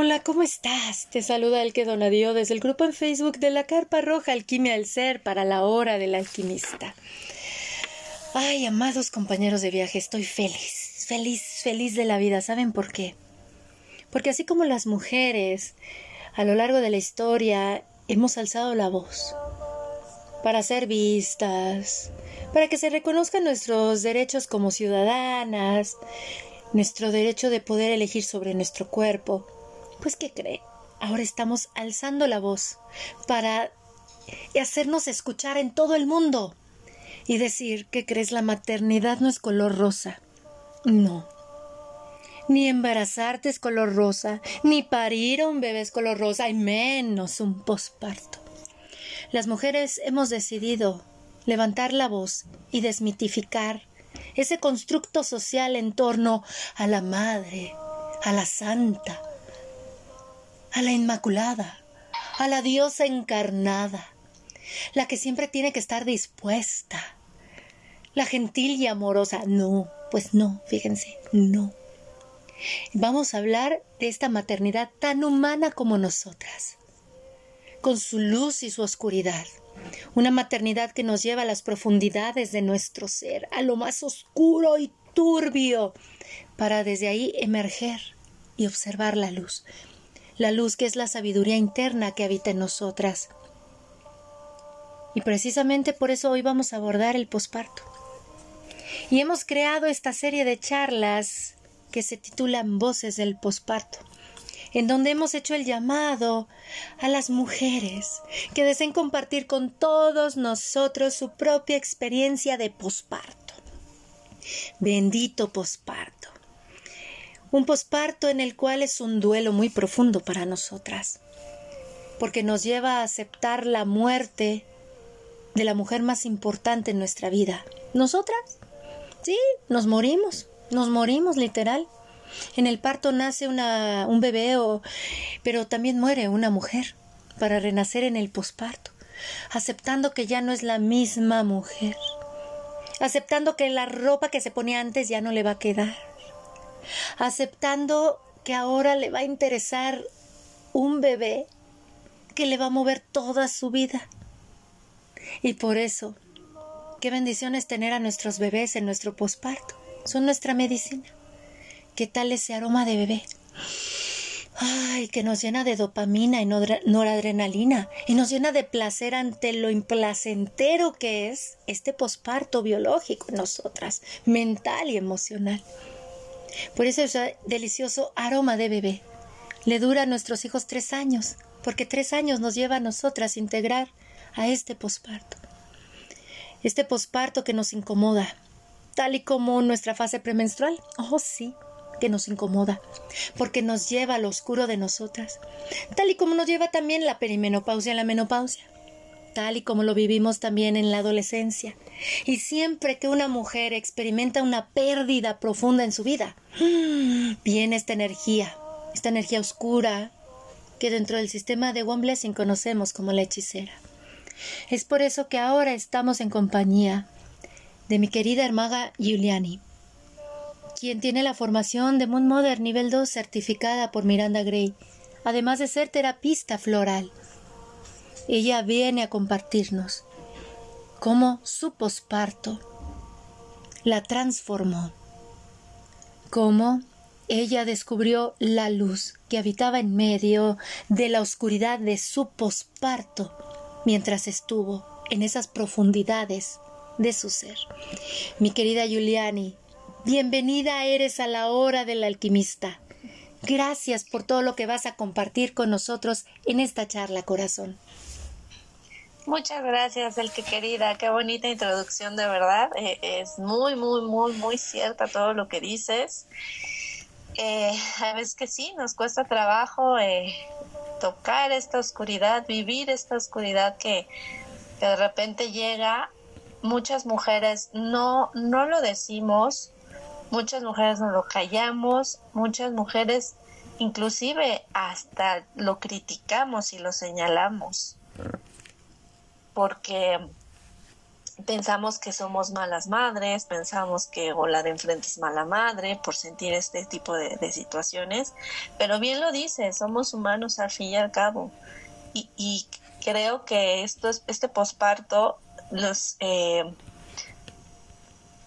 Hola, ¿cómo estás? Te saluda el que donadió desde el grupo en Facebook de la Carpa Roja Alquimia al Ser para la Hora del Alquimista. Ay, amados compañeros de viaje, estoy feliz, feliz, feliz de la vida. ¿Saben por qué? Porque así como las mujeres a lo largo de la historia hemos alzado la voz para ser vistas, para que se reconozcan nuestros derechos como ciudadanas, nuestro derecho de poder elegir sobre nuestro cuerpo. Pues, ¿qué cree? Ahora estamos alzando la voz para hacernos escuchar en todo el mundo y decir que crees la maternidad no es color rosa. No. Ni embarazarte es color rosa, ni parir a un bebé es color rosa, y menos un posparto. Las mujeres hemos decidido levantar la voz y desmitificar ese constructo social en torno a la madre, a la santa, a la inmaculada, a la diosa encarnada, la que siempre tiene que estar dispuesta, la gentil y amorosa. No, pues no, fíjense, no. Vamos a hablar de esta maternidad tan humana como nosotras, con su luz y su oscuridad, una maternidad que nos lleva a las profundidades de nuestro ser, a lo más oscuro y turbio, para desde ahí emerger y observar la luz, la luz que es la sabiduría interna que habita en nosotras. Y precisamente por eso hoy vamos a abordar el posparto. Y hemos creado esta serie de charlas que se titulan Voces del posparto en donde hemos hecho el llamado a las mujeres que deseen compartir con todos nosotros su propia experiencia de posparto. Bendito posparto. Un posparto en el cual es un duelo muy profundo para nosotras, porque nos lleva a aceptar la muerte de la mujer más importante en nuestra vida. ¿Nosotras? Sí, nos morimos, nos morimos literal. En el parto nace una, un bebé, o, pero también muere una mujer para renacer en el posparto, aceptando que ya no es la misma mujer, aceptando que la ropa que se ponía antes ya no le va a quedar, aceptando que ahora le va a interesar un bebé que le va a mover toda su vida. Y por eso, qué bendición es tener a nuestros bebés en nuestro posparto. Son nuestra medicina. ¿Qué tal ese aroma de bebé? Ay, que nos llena de dopamina y noradrenalina y nos llena de placer ante lo implacentero que es este posparto biológico en nosotras, mental y emocional. Por ese delicioso aroma de bebé le dura a nuestros hijos tres años, porque tres años nos lleva a nosotras integrar a este posparto. Este posparto que nos incomoda, tal y como nuestra fase premenstrual. Oh, sí que nos incomoda, porque nos lleva al oscuro de nosotras, tal y como nos lleva también la perimenopausia y la menopausia, tal y como lo vivimos también en la adolescencia. Y siempre que una mujer experimenta una pérdida profunda en su vida, viene esta energía, esta energía oscura que dentro del sistema de One Blessing conocemos como la hechicera. Es por eso que ahora estamos en compañía de mi querida hermana Giuliani, quien tiene la formación de Moon Mother nivel 2 certificada por Miranda Gray, además de ser terapista floral. Ella viene a compartirnos cómo su posparto la transformó, cómo ella descubrió la luz que habitaba en medio de la oscuridad de su posparto mientras estuvo en esas profundidades de su ser. Mi querida Giuliani, Bienvenida eres a la hora del alquimista. Gracias por todo lo que vas a compartir con nosotros en esta charla, corazón. Muchas gracias, el que querida. Qué bonita introducción, de verdad. Eh, es muy, muy, muy, muy cierta todo lo que dices. Eh, a veces que sí, nos cuesta trabajo eh, tocar esta oscuridad, vivir esta oscuridad que, que de repente llega. Muchas mujeres no, no lo decimos, Muchas mujeres nos lo callamos, muchas mujeres inclusive hasta lo criticamos y lo señalamos. Porque pensamos que somos malas madres, pensamos que o la de enfrente es mala madre por sentir este tipo de, situaciones, pero bien lo dice, somos humanos al fin y al cabo. Y, creo que esto es, este posparto, los, eh,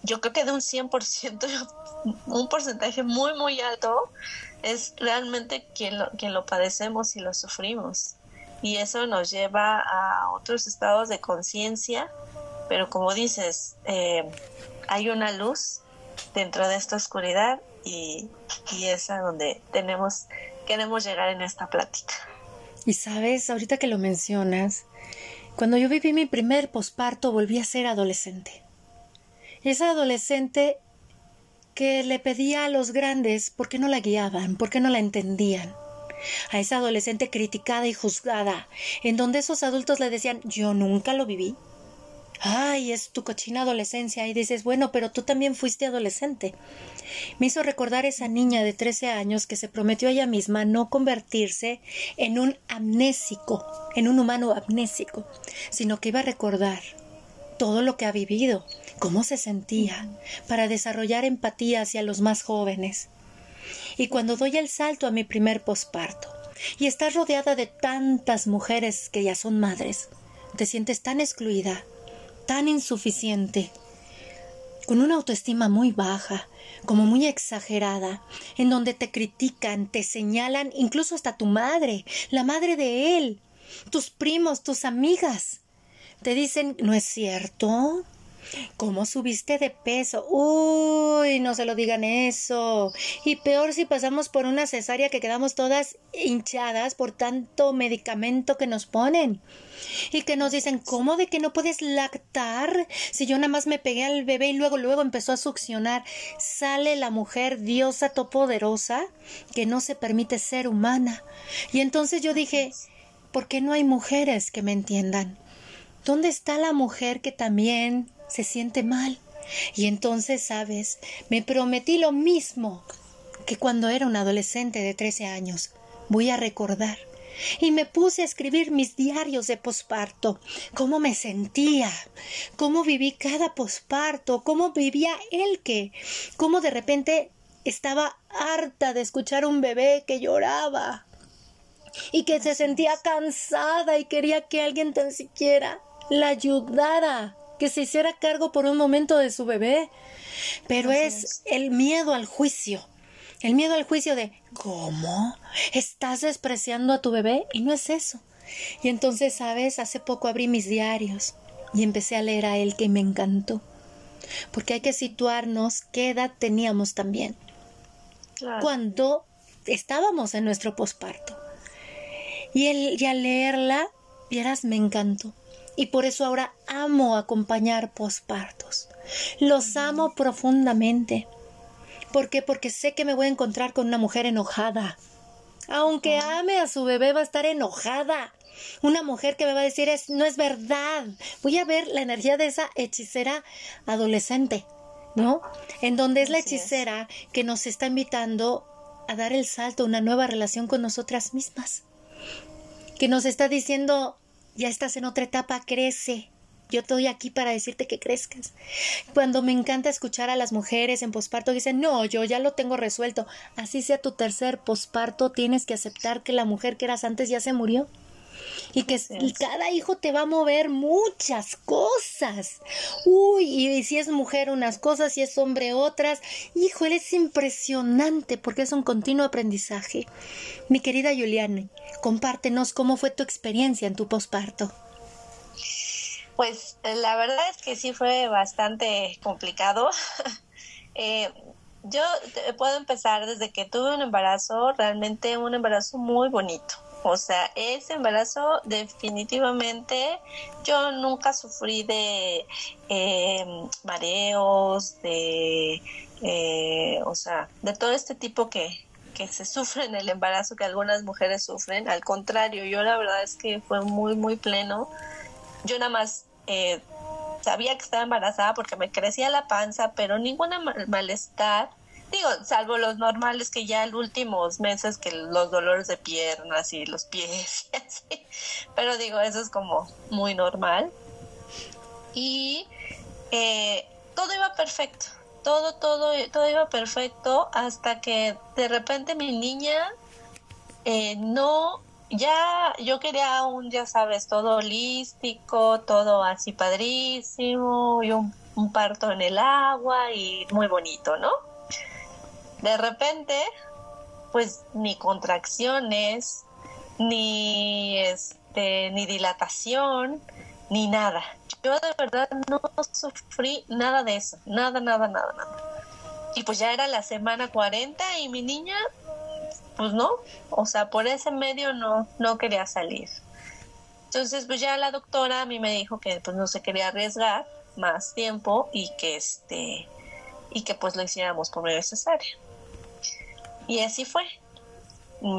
yo creo que de un 100%, un porcentaje muy, muy alto, es realmente quien lo, quien lo padecemos y lo sufrimos. Y eso nos lleva a otros estados de conciencia pero como dices, eh, hay una luz dentro de esta oscuridad y, y es a donde tenemos, queremos llegar en esta plática. Y sabes, ahorita que lo mencionas, cuando yo viví mi primer posparto volví a ser adolescente. Esa adolescente que le pedía a los grandes por qué no la guiaban, por qué no la entendían. A esa adolescente criticada y juzgada, en donde esos adultos le decían yo nunca lo viví, ay, es tu cochina adolescencia, y dices, bueno, pero tú también fuiste adolescente. Me hizo recordar esa niña de 13 años que se prometió a ella misma no convertirse en un amnésico, en un humano amnésico, sino que iba a recordar todo lo que ha vivido, cómo se sentía, para desarrollar empatía hacia los más jóvenes. Y cuando doy el salto a mi primer posparto, y estás rodeada de tantas mujeres que ya son madres, te sientes tan excluida, tan insuficiente, con una autoestima muy baja, como muy exagerada, en donde te critican, te señalan, incluso hasta tu madre, la madre de él, tus primos, tus amigas. Te dicen, ¿no es cierto? ¿Cómo subiste de peso? Uy, no se lo digan eso. Y peor si pasamos por una cesárea que quedamos todas hinchadas por tanto medicamento que nos ponen. Y que nos dicen, ¿cómo de que no puedes lactar? Si yo nada más me pegué al bebé y luego, luego empezó a succionar. Sale la mujer diosa todopoderosa que no se permite ser humana. Y entonces yo dije, ¿por qué no hay mujeres que me entiendan? ¿Dónde está la mujer que también se siente mal. Y entonces, sabes, me prometí lo mismo que cuando era un adolescente de 13 años. Voy a recordar. Y me puse a escribir mis diarios de posparto, cómo me sentía, cómo viví cada posparto, cómo vivía el que, cómo de repente estaba harta de escuchar un bebé que lloraba y que se sentía cansada y quería que alguien tan siquiera la ayudara que se hiciera cargo por un momento de su bebé. Pero es, el miedo al juicio. El miedo al juicio de ¿cómo? ¿Estás despreciando a tu bebé? Y no es eso. Y entonces, sabes, hace poco abrí mis diarios y empecé a leer a él que me encantó. Porque hay que situarnos qué edad teníamos también. Cuando estábamos en nuestro posparto. Y, él, y al leerla, vieras, me encantó y por eso ahora amo acompañar pospartos. Los amo profundamente. ¿Por qué? Porque sé que me voy a encontrar con una mujer enojada. Aunque ame a su bebé, va a estar enojada. Una mujer que me va a decir es no es verdad. Voy a ver la energía de esa hechicera adolescente, ¿no? En donde es la hechicera que nos está invitando a dar el salto a una nueva relación con nosotras mismas. Que nos está diciendo ya estás en otra etapa, crece. Yo estoy aquí para decirte que crezcas. Cuando me encanta escuchar a las mujeres en posparto dicen, no, yo ya lo tengo resuelto. Así sea tu tercer posparto, tienes que aceptar que la mujer que eras antes ya se murió y que cada hijo te va a mover muchas cosas. Uy, y si es mujer unas cosas, si es hombre otras. Hijo, él es impresionante porque es un continuo aprendizaje. Mi querida Juliana, compártenos cómo fue tu experiencia en tu posparto. Pues la verdad es que sí fue bastante complicado. eh, yo puedo empezar desde que tuve un embarazo, realmente un embarazo muy bonito o sea, ese embarazo definitivamente yo nunca sufrí de eh, mareos, de, eh, o sea, de todo este tipo que, que se sufre en el embarazo, que algunas mujeres sufren. Al contrario, yo la verdad es que fue muy, muy pleno. Yo nada más eh, sabía que estaba embarazada porque me crecía la panza, pero ninguna malestar Digo, salvo los normales que ya en últimos meses que los dolores de piernas y los pies y así. Pero digo, eso es como muy normal. y eh, todo iba perfecto, todo, todo, todo iba perfecto hasta que de repente mi niña eh, no, ya yo quería un, ya sabes, todo holístico, todo así padrísimo y un, un parto en el agua y muy bonito, ¿no? De repente, pues ni contracciones, ni este, ni dilatación, ni nada. Yo de verdad no sufrí nada de eso, nada, nada, nada, nada. Y pues ya era la semana 40 y mi niña, pues no, o sea, por ese medio no, no quería salir. Entonces, pues ya la doctora a mí me dijo que pues no se quería arriesgar más tiempo y que este y que pues lo hiciéramos por medio cesárea. Y así fue.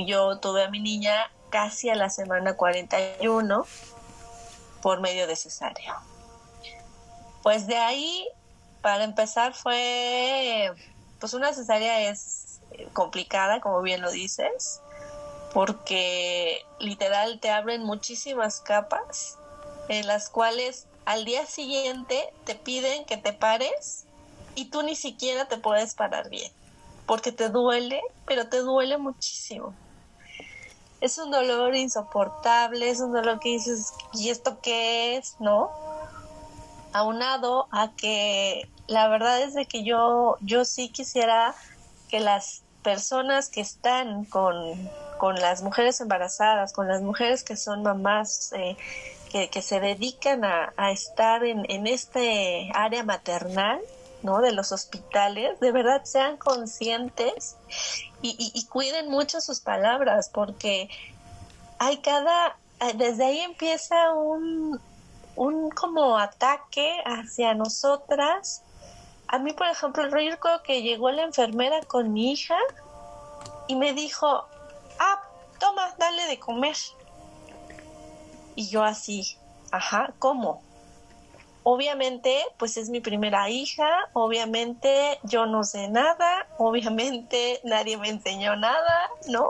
Yo tuve a mi niña casi a la semana 41 por medio de cesárea. Pues de ahí, para empezar, fue, pues una cesárea es complicada, como bien lo dices, porque literal te abren muchísimas capas en las cuales al día siguiente te piden que te pares y tú ni siquiera te puedes parar bien, porque te duele, pero te duele muchísimo es un dolor insoportable, es un dolor que dices, ¿y esto qué es? ¿No? Aunado a que la verdad es de que yo, yo sí quisiera que las personas que están con, con las mujeres embarazadas, con las mujeres que son mamás, eh, que, que, se dedican a, a estar en, en este área maternal, ¿no? De los hospitales, de verdad sean conscientes y, cuiden mucho sus palabras, porque hay cada, eh, desde ahí empieza un, un como ataque hacia nosotras. A mí, por ejemplo, el recuerdo que llegó la enfermera con mi hija y me dijo, ah, toma, dale de comer. Y yo así, ajá, ¿cómo? Obviamente, pues es mi primera hija, obviamente yo no sé nada, obviamente nadie me enseñó nada, ¿no?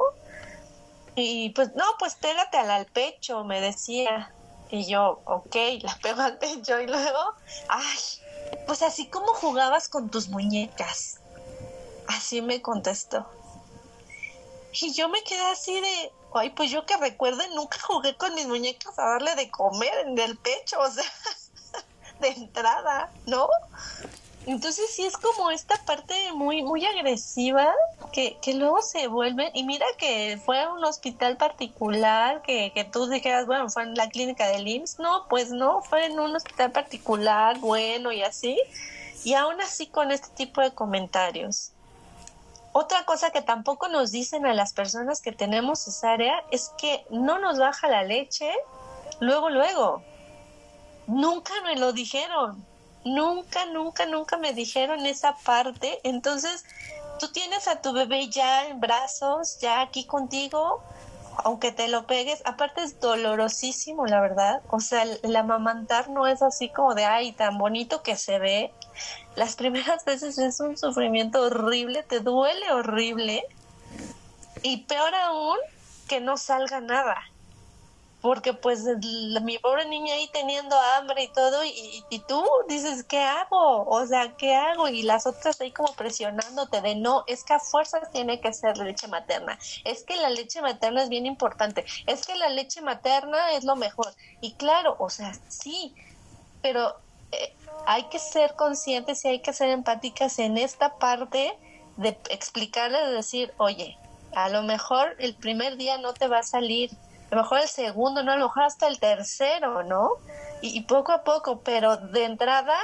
Y pues no, pues pégate al, pecho, me decía. Y yo, ok, la pego al pecho y luego, ay, pues así como jugabas con tus muñecas. Así me contestó. Y yo me quedé así de, ay, pues yo que recuerde, nunca jugué con mis muñecas a darle de comer en el pecho, o sea, de entrada, ¿no? Entonces sí es como esta parte muy, muy agresiva que, que luego se vuelve, y mira que fue un hospital particular, que, que tú dijeras, bueno, fue en la clínica del IMSS, no, pues no, fue en un hospital particular, bueno y así, y aún así con este tipo de comentarios. Otra cosa que tampoco nos dicen a las personas que tenemos cesárea es que no nos baja la leche luego, luego. Nunca me lo dijeron. Nunca, nunca, nunca me dijeron esa parte. Entonces, tú tienes a tu bebé ya en brazos, ya aquí contigo, aunque te lo pegues. Aparte es dolorosísimo, la verdad. O sea, el, amamantar no es así como de, ay, tan bonito que se ve. Las primeras veces es un sufrimiento horrible, te duele horrible. Y peor aún, que no salga nada porque pues mi pobre niña ahí teniendo hambre y todo, y, y, tú dices, ¿qué hago? O sea, ¿qué hago? Y las otras ahí como presionándote de no, es que a fuerzas tiene que ser leche materna, es que la leche materna es bien importante, es que la leche materna es lo mejor. Y claro, o sea, sí, pero eh, hay que ser conscientes y hay que ser empáticas en esta parte de explicarle, de decir, oye, a lo mejor el primer día no te va a salir a lo mejor el segundo, no, a lo mejor hasta el tercero, ¿no? Y, poco a poco, pero de entrada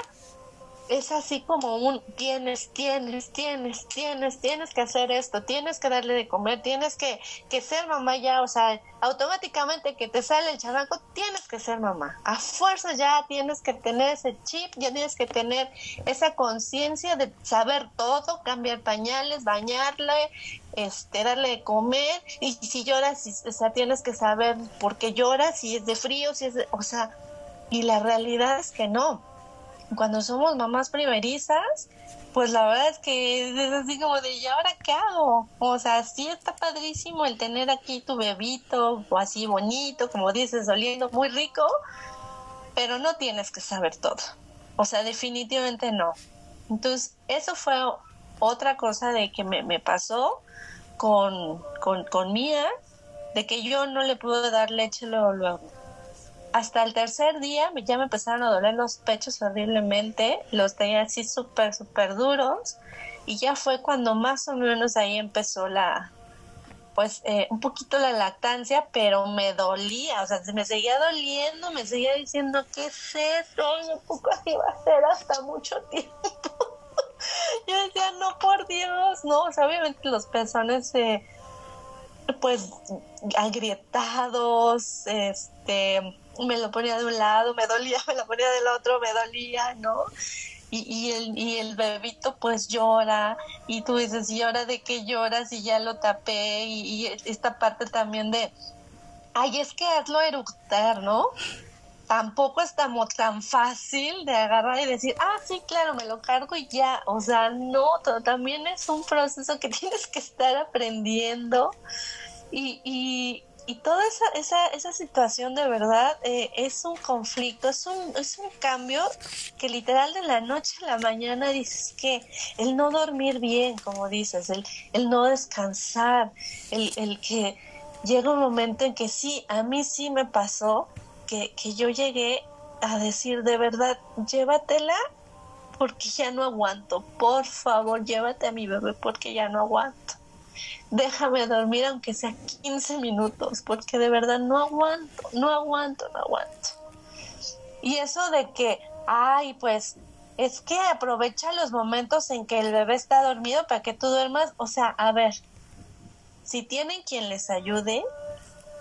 es así como un tienes, tienes, tienes, tienes, tienes que hacer esto, tienes que darle de comer, tienes que, que ser mamá ya, o sea, automáticamente que te sale el chamaco, tienes que ser mamá. A fuerza ya tienes que tener ese chip, ya tienes que tener esa conciencia de saber todo, cambiar pañales, bañarle, este, darle de comer, y si lloras, o sea, tienes que saber por qué lloras, si es de frío, si es de, o sea, y la realidad es que no. Cuando somos mamás primerizas, pues la verdad es que es así como de, ¿y ahora qué hago? O sea, sí está padrísimo el tener aquí tu bebito, o así bonito, como dices, oliendo muy rico, pero no tienes que saber todo. O sea, definitivamente no. Entonces, eso fue otra cosa de que me, me pasó con, con, con Mía, de que yo no le pude dar leche luego, luego. Hasta el tercer día ya me empezaron a doler los pechos horriblemente, los tenía así súper, súper duros y ya fue cuando más o menos ahí empezó la, pues eh, un poquito la lactancia, pero me dolía, o sea, me seguía doliendo, me seguía diciendo, ¿qué es eso? Un poco así va a ser hasta mucho tiempo. Yo decía, no, por Dios, no, o sea, obviamente los pezones, pues, agrietados, este, me lo ponía de un lado, me dolía, me lo ponía del otro, me dolía, ¿no? Y, y, el, y el bebito pues llora y tú dices, ¿y ahora de qué lloras? Y ya lo tapé y, esta parte también de, ay, es que hazlo eructar, ¿no? Tampoco es tan, tan fácil de agarrar y decir, ah, sí, claro, me lo cargo y ya. O sea, no, también es un proceso que tienes que estar aprendiendo. Y, y toda esa, esa, esa situación de verdad eh, es un conflicto, es un, es un cambio que literal de la noche a la mañana dices que el no dormir bien, como dices, el, el no descansar, el, el que llega un momento en que sí, a mí sí me pasó que, que yo llegué a decir de verdad, llévatela porque ya no aguanto, por favor, llévate a mi bebé porque ya no aguanto déjame dormir aunque sea 15 minutos, porque de verdad no aguanto, no aguanto, no aguanto. Y eso de que, ay, pues es que aprovecha los momentos en que el bebé está dormido para que tú duermas, o sea, a ver, si tienen quien les ayude,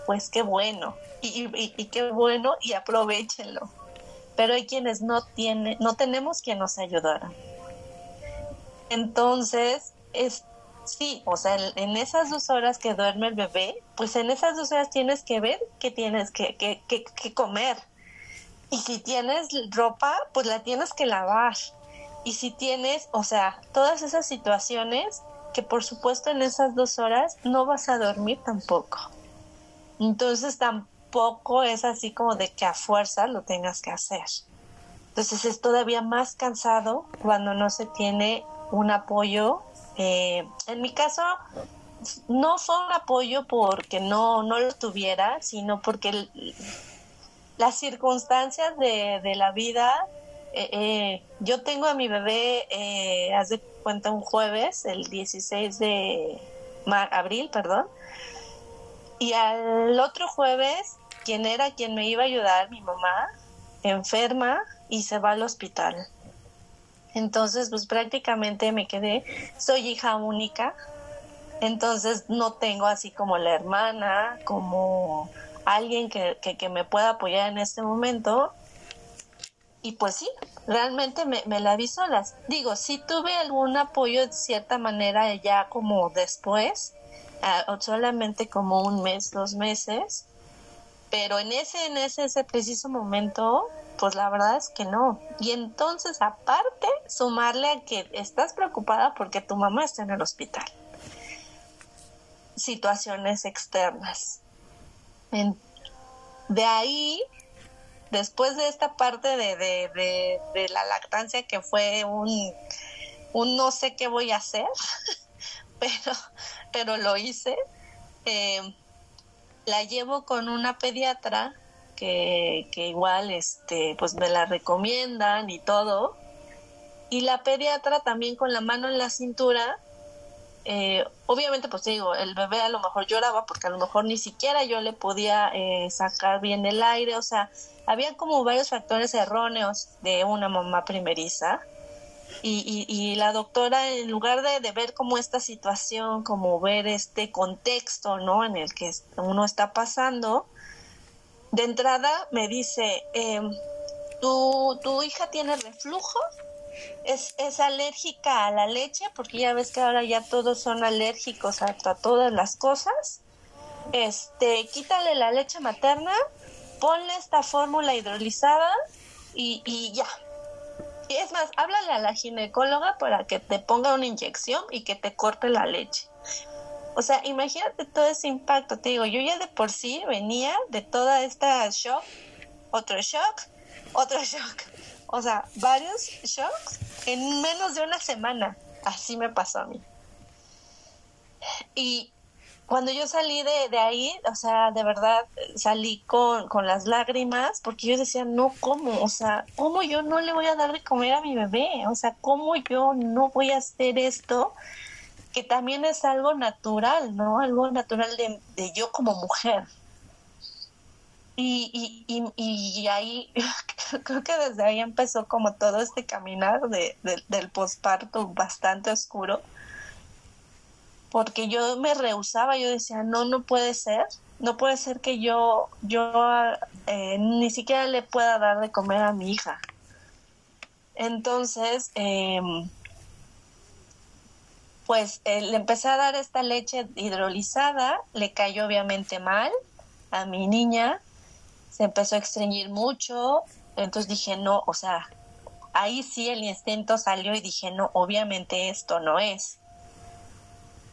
pues qué bueno, y, y qué bueno, y aprovechenlo. Pero hay quienes no tienen, no tenemos quien nos ayudara. Entonces, es Sí, o sea, en, esas dos horas que duerme el bebé, pues en esas dos horas tienes que ver que tienes que, que, que, comer. Y si tienes ropa, pues la tienes que lavar. Y si tienes, o sea, todas esas situaciones que por supuesto en esas dos horas no vas a dormir tampoco. Entonces tampoco es así como de que a fuerza lo tengas que hacer. Entonces es todavía más cansado cuando no se tiene un apoyo eh, en mi caso, no fue un apoyo porque no, no lo tuviera, sino porque las circunstancias de, de la vida, eh, eh, yo tengo a mi bebé, eh, haz de cuenta, un jueves, el 16 de abril, perdón, y al otro jueves, quien era quien me iba a ayudar, mi mamá, enferma y se va al hospital. Entonces, pues prácticamente me quedé, soy hija única, entonces no tengo así como la hermana, como alguien que, que, me pueda apoyar en este momento. Y pues sí, realmente me, la vi solas. Digo, sí tuve algún apoyo de cierta manera ya como después, uh, solamente como un mes, dos meses, pero en ese, en ese, ese preciso momento pues la verdad es que no. Y entonces, aparte, sumarle a que estás preocupada porque tu mamá está en el hospital. Situaciones externas. de ahí, después de esta parte de, de, de, la lactancia que fue un, un no sé qué voy a hacer, pero, pero lo hice, eh, la llevo con una pediatra que, igual este pues me la recomiendan y todo. Y la pediatra también con la mano en la cintura eh, obviamente pues digo el bebé a lo mejor lloraba porque a lo mejor ni siquiera yo le podía eh, sacar bien el aire. O sea había como varios factores erróneos de una mamá primeriza y, y, la doctora en lugar de, de, ver como esta situación como ver este contexto no en el que uno está pasando de entrada me dice, em, ¿tu, ¿tu hija tiene reflujo? Es, es, alérgica a la leche, porque ya ves que ahora ya todos son alérgicos a, todas las cosas. Este, quítale la leche materna, ponle esta fórmula hidrolizada y, y ya. Y es más, háblale a la ginecóloga para que te ponga una inyección y que te corte la leche. O sea, imagínate todo ese impacto. Te digo, yo ya de por sí venía de toda esta shock, otro shock, otro shock. O sea, varios shocks en menos de una semana. Así me pasó a mí. Y cuando yo salí de, de ahí, o sea, de verdad salí con, con, las lágrimas porque yo decía, no, ¿cómo? O sea, ¿cómo yo no le voy a dar de comer a mi bebé? O sea, ¿cómo yo no voy a hacer esto? Que también es algo natural, ¿no? Algo natural de, de yo como mujer. Y, y, y, y, ahí, creo que desde ahí empezó como todo este caminar de, del posparto bastante oscuro porque yo me rehusaba, yo decía, no, no puede ser, no puede ser que yo, yo eh, ni siquiera le pueda dar de comer a mi hija. Entonces, em, pues eh, le empecé a dar esta leche hidrolizada, le cayó obviamente mal a mi niña, se empezó a estreñir mucho, entonces dije, no, o sea, ahí sí el instinto salió y dije, no, obviamente esto no es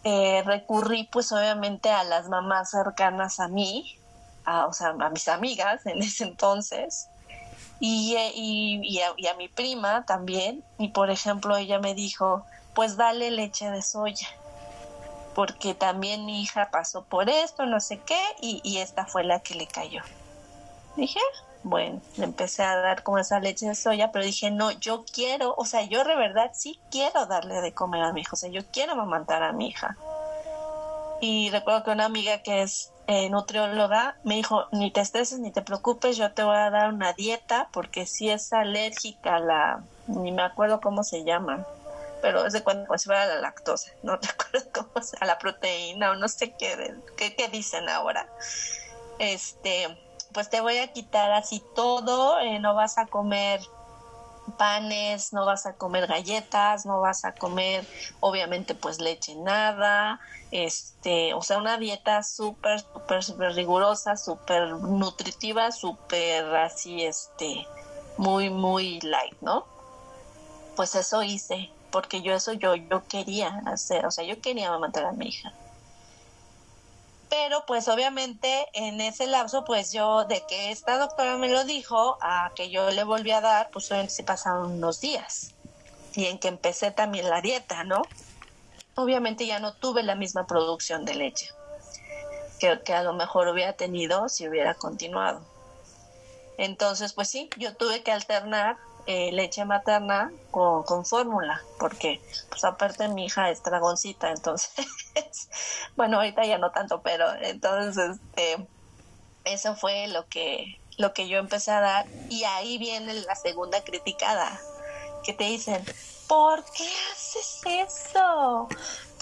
eh, recurrí pues obviamente a las mamás cercanas a mí, a, o sea, a mis amigas en ese entonces, y, eh, y, y, a, y, a, mi prima también, y por ejemplo ella me dijo, pues dale leche de soya, porque también mi hija pasó por esto, no sé qué, y, y esta fue la que le cayó. Dije, bueno, le empecé a dar como esa leche de soya, pero dije, no, yo quiero, o sea, yo de verdad sí quiero darle de comer a mi hija, o sea, yo quiero amamantar a mi hija. Y recuerdo que una amiga que es eh, nutrióloga me dijo, ni te estreses ni te preocupes, yo te voy a dar una dieta porque si es alérgica a la, ni me acuerdo cómo se llama, pero es de cuando pues, a la lactosa, no recuerdo cómo se, a la proteína o no sé qué, qué, qué dicen ahora. Este, pues te voy a quitar así todo, eh, no vas a comer panes, no vas a comer galletas, no vas a comer obviamente pues leche nada, este, o sea, una dieta súper, súper, súper rigurosa, súper nutritiva, súper así, este, muy, muy light, ¿no? Pues eso hice, porque yo eso yo, yo quería hacer, o sea, yo quería matar a mi hija pero pues obviamente en ese lapso pues yo de que esta doctora me lo dijo a que yo le volví a dar pues obviamente se pasaron unos días. Y en que empecé también la dieta no obviamente ya no tuve la misma producción de leche que, que a lo mejor hubiera tenido si hubiera continuado. Entonces pues sí yo tuve que alternar eh, leche materna con, con fórmula, porque pues aparte mi hija es dragoncita, entonces, bueno, ahorita ya no tanto, pero entonces este, eso fue lo que, lo que yo empecé a dar y ahí viene la segunda criticada, que te dicen, ¿por qué haces eso?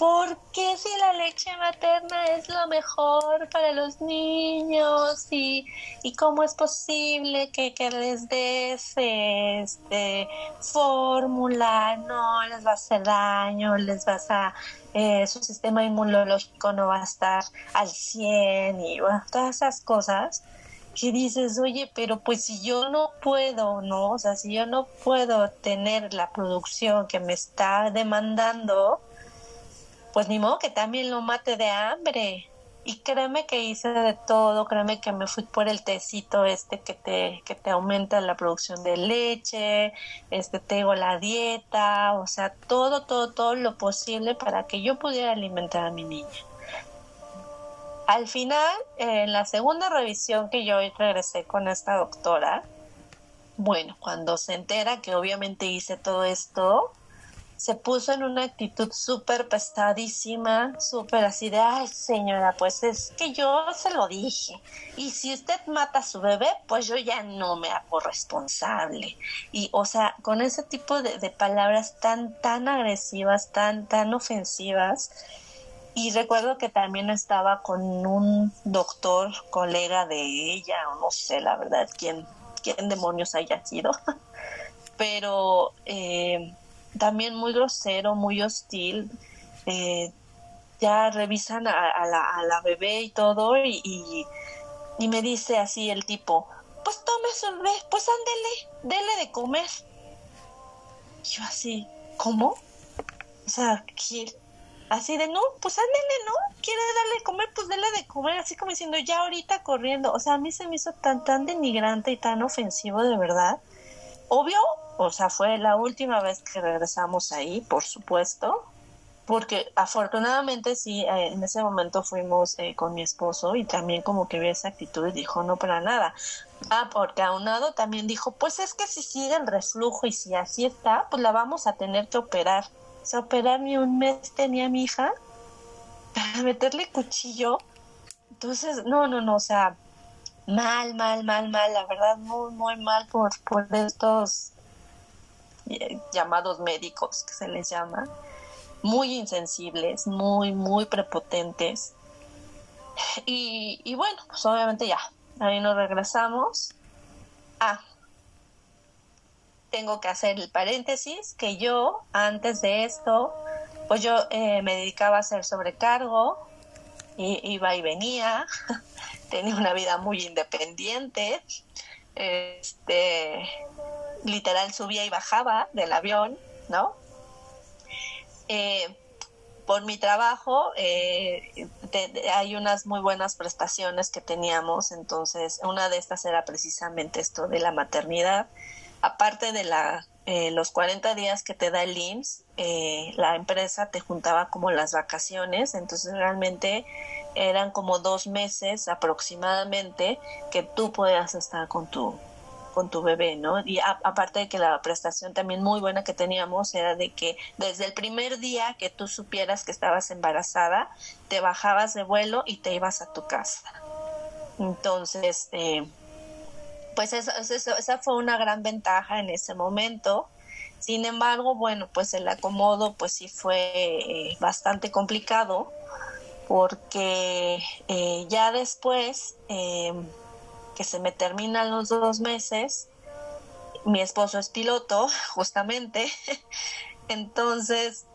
¿Por qué si la leche materna es lo mejor para los niños? ¿Y, y cómo es posible que, que les des este, fórmula? No, les va a hacer daño, les vas a... Eh, su sistema inmunológico no va a estar al 100 y todas esas cosas que dices, oye, pero pues si yo no puedo, ¿no? O sea, si yo no puedo tener la producción que me está demandando, pues ni modo que también lo mate de hambre. Y créeme que hice de todo, créeme que me fui por el tecito este que te, que te aumenta la producción de leche, este tengo la dieta, o sea, todo, todo, todo lo posible para que yo pudiera alimentar a mi niña. Al final, en la segunda revisión que yo regresé con esta doctora, bueno, cuando se entera que obviamente hice todo esto, se puso en una actitud súper pesadísima, súper así de, ay señora, pues es que yo se lo dije. Y si usted mata a su bebé, pues yo ya no me hago responsable. Y, o sea, con ese tipo de, de palabras tan, tan agresivas, tan, tan ofensivas, y recuerdo que también estaba con un doctor, colega de ella, o no sé, la verdad, quién, quién demonios haya sido, pero eh, también muy grosero, muy hostil. Eh, ya revisan a, la, a, la, bebé y todo, y, y, me dice así el tipo, pues tome su bebé, pues ándele, dele de comer. Yo así, ¿cómo? O sea, así de, no, pues ándele, ¿no? Quiere darle de comer, pues dele de comer, así como diciendo, ya ahorita corriendo. O sea, a mí se me hizo tan, tan denigrante y tan ofensivo, de verdad. Obvio, o sea, fue la última vez que regresamos ahí, por supuesto, porque afortunadamente sí, eh, en ese momento fuimos eh, con mi esposo y también como que vio esa actitud y dijo, no para nada. Ah, porque aunado también dijo, pues es que si sigue el reflujo y si así está, pues la vamos a tener que operar se operar ni un mes tenía mi hija para meterle cuchillo. Entonces, no, no, no, o sea, mal, mal, mal, mal, la verdad, muy, muy mal por, por estos llamados médicos que se les llama, muy insensibles, muy, muy prepotentes. Y, y bueno, pues obviamente ya, ahí nos regresamos. Ah, tengo que hacer el paréntesis que yo antes de esto, pues yo eh, me dedicaba a hacer sobrecargo, y, iba y venía, tenía una vida muy independiente, este, literal subía y bajaba del avión, ¿no? Eh, por mi trabajo eh, hay unas muy buenas prestaciones que teníamos, entonces una de estas era precisamente esto de la maternidad aparte de la, eh, los 40 días que te da el IMSS, eh, la empresa te juntaba como las vacaciones, entonces realmente eran como dos meses aproximadamente que tú podías estar con tu con tu bebé, ¿no? Y aparte de que la prestación también muy buena que teníamos era de que desde el primer día que tú supieras que estabas embarazada, te bajabas de vuelo y te ibas a tu casa. Entonces, eh, pues esa fue una gran ventaja en ese momento. Sin embargo, bueno, pues el acomodo pues sí fue eh, bastante complicado porque eh, ya después em, que se me terminan los dos meses, mi esposo es piloto, justamente, entonces,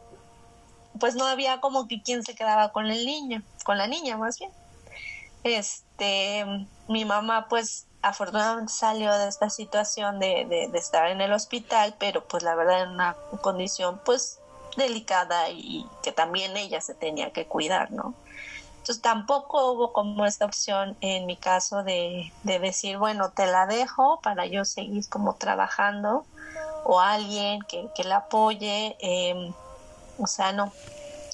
pues no había como que quien se quedaba con el niño, con la niña más bien. Este, mi mamá pues afortunadamente salió de esta situación de, de, estar en el hospital, pero pues la verdad en una condición pues delicada y que también ella se tenía que cuidar, ¿no? Entonces tampoco hubo como esta opción en mi caso de, de decir, bueno, te la dejo para yo seguir como trabajando o alguien que, que la apoye, em, o sea, no,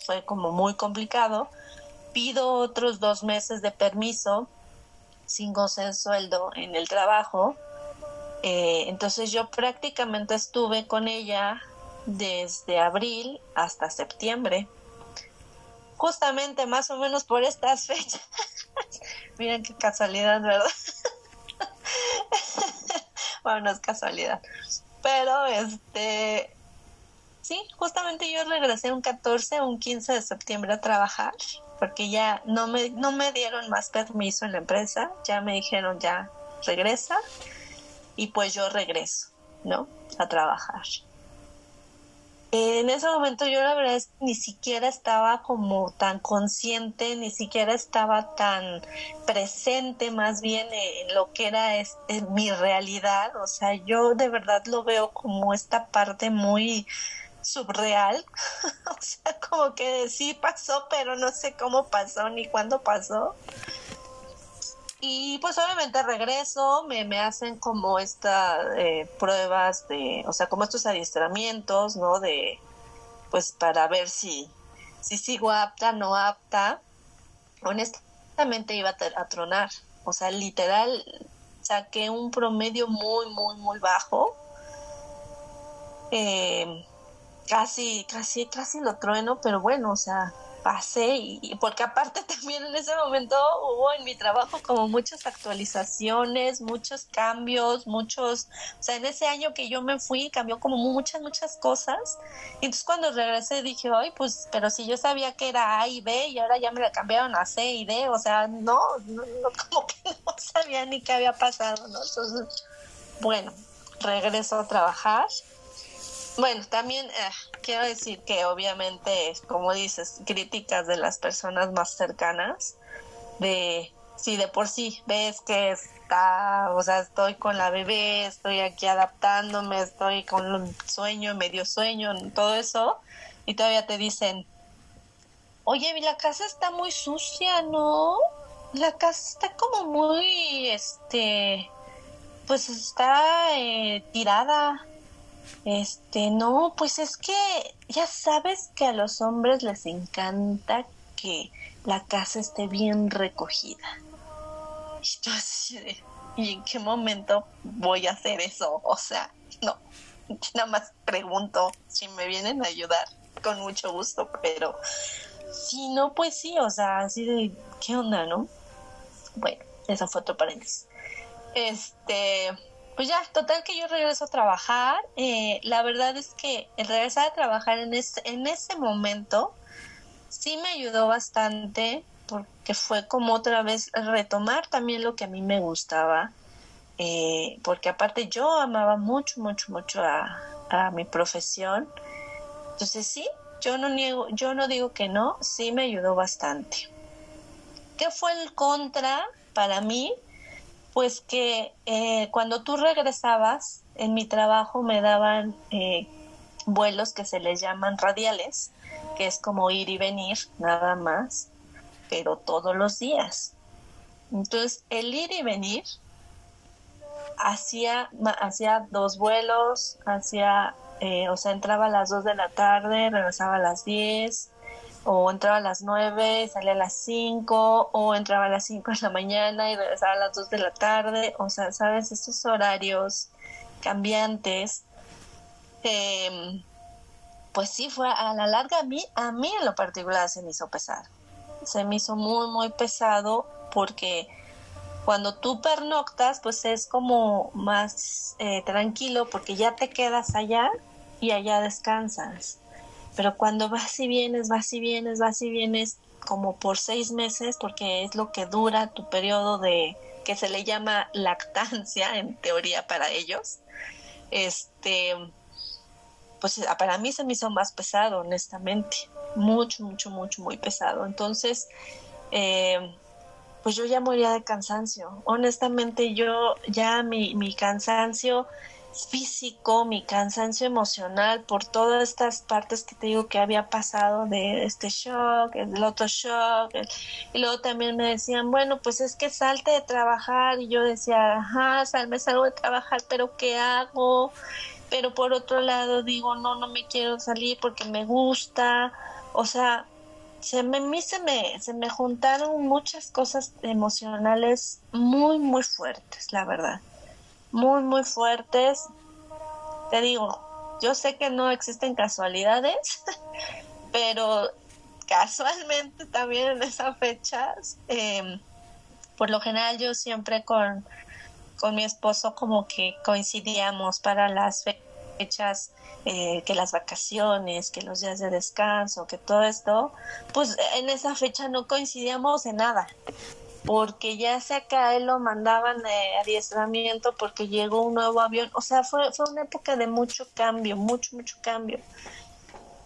fue como muy complicado. Pido otros dos meses de permiso sin goce de sueldo en el trabajo. Eh, entonces yo prácticamente estuve con ella desde abril hasta septiembre. Justamente más o menos por estas fechas. Miren qué casualidad, ¿verdad? bueno, no es casualidad. Pero este sí, justamente yo regresé un 14 o un 15 de septiembre a trabajar porque ya no me, no me dieron más permiso en la empresa, ya me dijeron ya regresa y pues yo regreso, ¿no? A trabajar. En ese momento yo la verdad es ni siquiera estaba como tan consciente, ni siquiera estaba tan presente más bien en lo que era es, mi realidad, o sea, yo de verdad lo veo como esta parte muy subreal, o sea, como que sí pasó, pero no sé cómo pasó ni cuándo pasó. Y pues obviamente regreso, me, me hacen como estas eh, pruebas de, o sea, como estos adiestramientos, ¿no? De, pues para ver si, si sigo apta, no apta. Honestamente iba a, tronar, o sea, literal saqué un promedio muy, muy, muy bajo. Eh, casi, casi, casi lo trueno, pero bueno, o sea, pasé y, porque aparte también en ese momento hubo en mi trabajo como muchas actualizaciones, muchos cambios, muchos, o sea, en ese año que yo me fui cambió como muchas, muchas cosas. Y entonces cuando regresé dije, ay, pues, pero si yo sabía que era A y B y ahora ya me la cambiaron a C y D, o sea, no, no, no como que no sabía ni qué había pasado, ¿no? Entonces, bueno, regreso a trabajar bueno, también eh, quiero decir que obviamente, como dices, críticas de las personas más cercanas, de si de por sí ves que está, o sea, estoy con la bebé, estoy aquí adaptándome, estoy con un sueño, medio sueño, todo eso, y todavía te dicen, oye, la casa está muy sucia, ¿no? La casa está como muy, este, pues está eh, tirada. Este, no, pues es que ya sabes que a los hombres les encanta que la casa esté bien recogida. Y así ¿y en qué momento voy a hacer eso? O sea, no, nada más pregunto si me vienen a ayudar con mucho gusto, pero si no, pues sí, o sea, así de, ¿qué onda, no? Bueno, esa fue otro paréntesis. Este, pues ya, total que yo regreso a trabajar. Eh, la verdad es que el regresar a trabajar en, en ese momento sí me ayudó bastante porque fue como otra vez retomar también lo que a mí me gustaba. Eh, porque aparte yo amaba mucho, mucho, mucho a, a mi profesión. Entonces sí, yo no niego, yo no digo que no, sí me ayudó bastante. ¿Qué fue el contra para mí? Pues que eh, cuando tú regresabas, en mi trabajo me daban eh, vuelos que se les llaman radiales, que es como ir y venir, nada más, pero todos los días. Entonces, el ir y venir hacía, hacía dos vuelos, hacía, eh, o sea, entraba a las dos de la tarde, regresaba a las 10, o entraba a las 9, salía a las 5, o entraba a las 5 de la mañana y regresaba a las 2 de la tarde, o sea, sabes, estos horarios cambiantes, eh, pues sí, fue a la larga a mí, a mí en lo particular se me hizo pesado, se me hizo muy, muy pesado porque cuando tú pernoctas, pues es como más eh, tranquilo porque ya te quedas allá y allá descansas pero cuando vas y vienes, vas y vienes, vas y vienes como por seis meses, porque es lo que dura tu periodo de que se le llama lactancia en teoría para ellos, este, pues para mí se me hizo más pesado, honestamente, mucho, mucho, mucho, muy pesado. Entonces, eh, pues yo ya moría de cansancio. Honestamente, yo ya mi, mi cansancio físico, mi cansancio emocional por todas estas partes que te digo que había pasado de este shock, el otro shock, y luego también me decían, bueno, pues es que salte de trabajar y yo decía, ajá, sal, me salgo de trabajar, pero ¿qué hago? Pero por otro lado digo, no, no me quiero salir porque me gusta, o sea, se me, a mí se me, se me juntaron muchas cosas emocionales muy, muy fuertes, la verdad muy, muy fuertes. Te digo, yo sé que no existen casualidades, pero casualmente también en esas fechas, em, por lo general yo siempre con, con mi esposo como que coincidíamos para las fechas, eh, que las vacaciones, que los días de descanso, que todo esto, pues en esa fecha no coincidíamos en nada porque ya sea que a él lo mandaban de adiestramiento porque llegó un nuevo avión, o sea, fue, fue una época de mucho cambio, mucho, mucho cambio.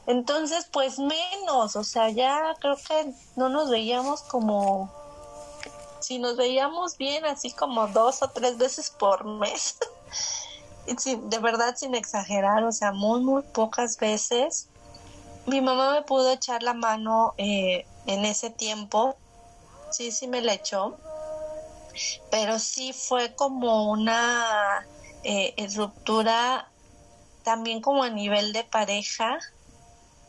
Entonces, pues menos, o sea, ya creo que no nos veíamos como, si nos veíamos bien, así como dos o tres veces por mes, de verdad sin exagerar, o sea, muy, muy pocas veces. Mi mamá me pudo echar la mano eh, en ese tiempo sí, sí me la echó, pero sí fue como una eh, ruptura también como a nivel de pareja,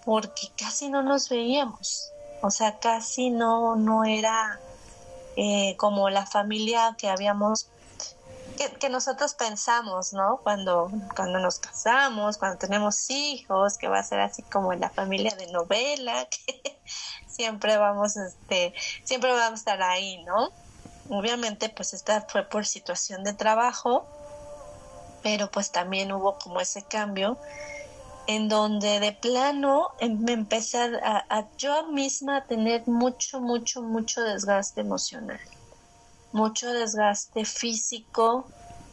porque casi no nos veíamos, o sea, casi no, no era eh, como la familia que habíamos que, nosotros pensamos, ¿no? Cuando, cuando nos casamos, cuando tenemos hijos, que va a ser así como la familia de novela, que siempre vamos, este, siempre vamos a estar ahí, ¿no? Obviamente, pues esta fue por situación de trabajo, pero pues también hubo como ese cambio en donde de plano em, me empecé a, a, yo misma a tener mucho, mucho, mucho desgaste emocional, mucho desgaste físico,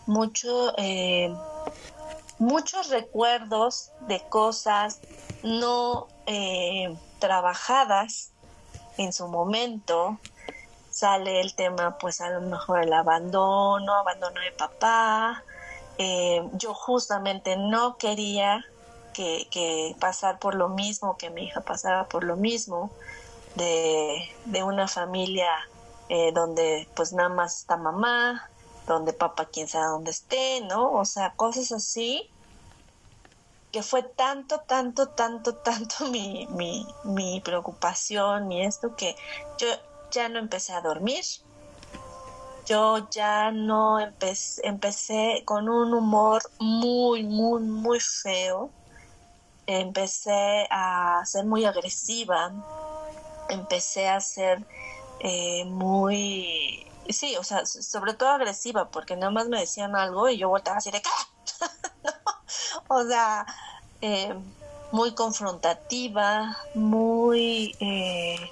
mucho, eh, muchos recuerdos de cosas no eh, trabajadas en su momento. Sale el tema, pues a lo mejor el abandono, abandono de papá. Eh, yo justamente no quería que, que pasar por lo mismo, que mi hija pasara por lo mismo. de, de una familia eh, donde pues nada más está mamá, donde papá quién sabe dónde esté, ¿no? O sea, cosas así que fue tanto, tanto, tanto, tanto mi, mi, mi preocupación y esto que yo ya no empecé a dormir. Yo ya no empecé, empecé con un humor muy, muy, muy feo. Empecé a ser muy agresiva. Empecé a ser eh, muy, sí, o sea, sobre todo agresiva, porque nada más me decían algo y yo volteaba así de ¿qué? o sea, eh, muy confrontativa, muy, eh,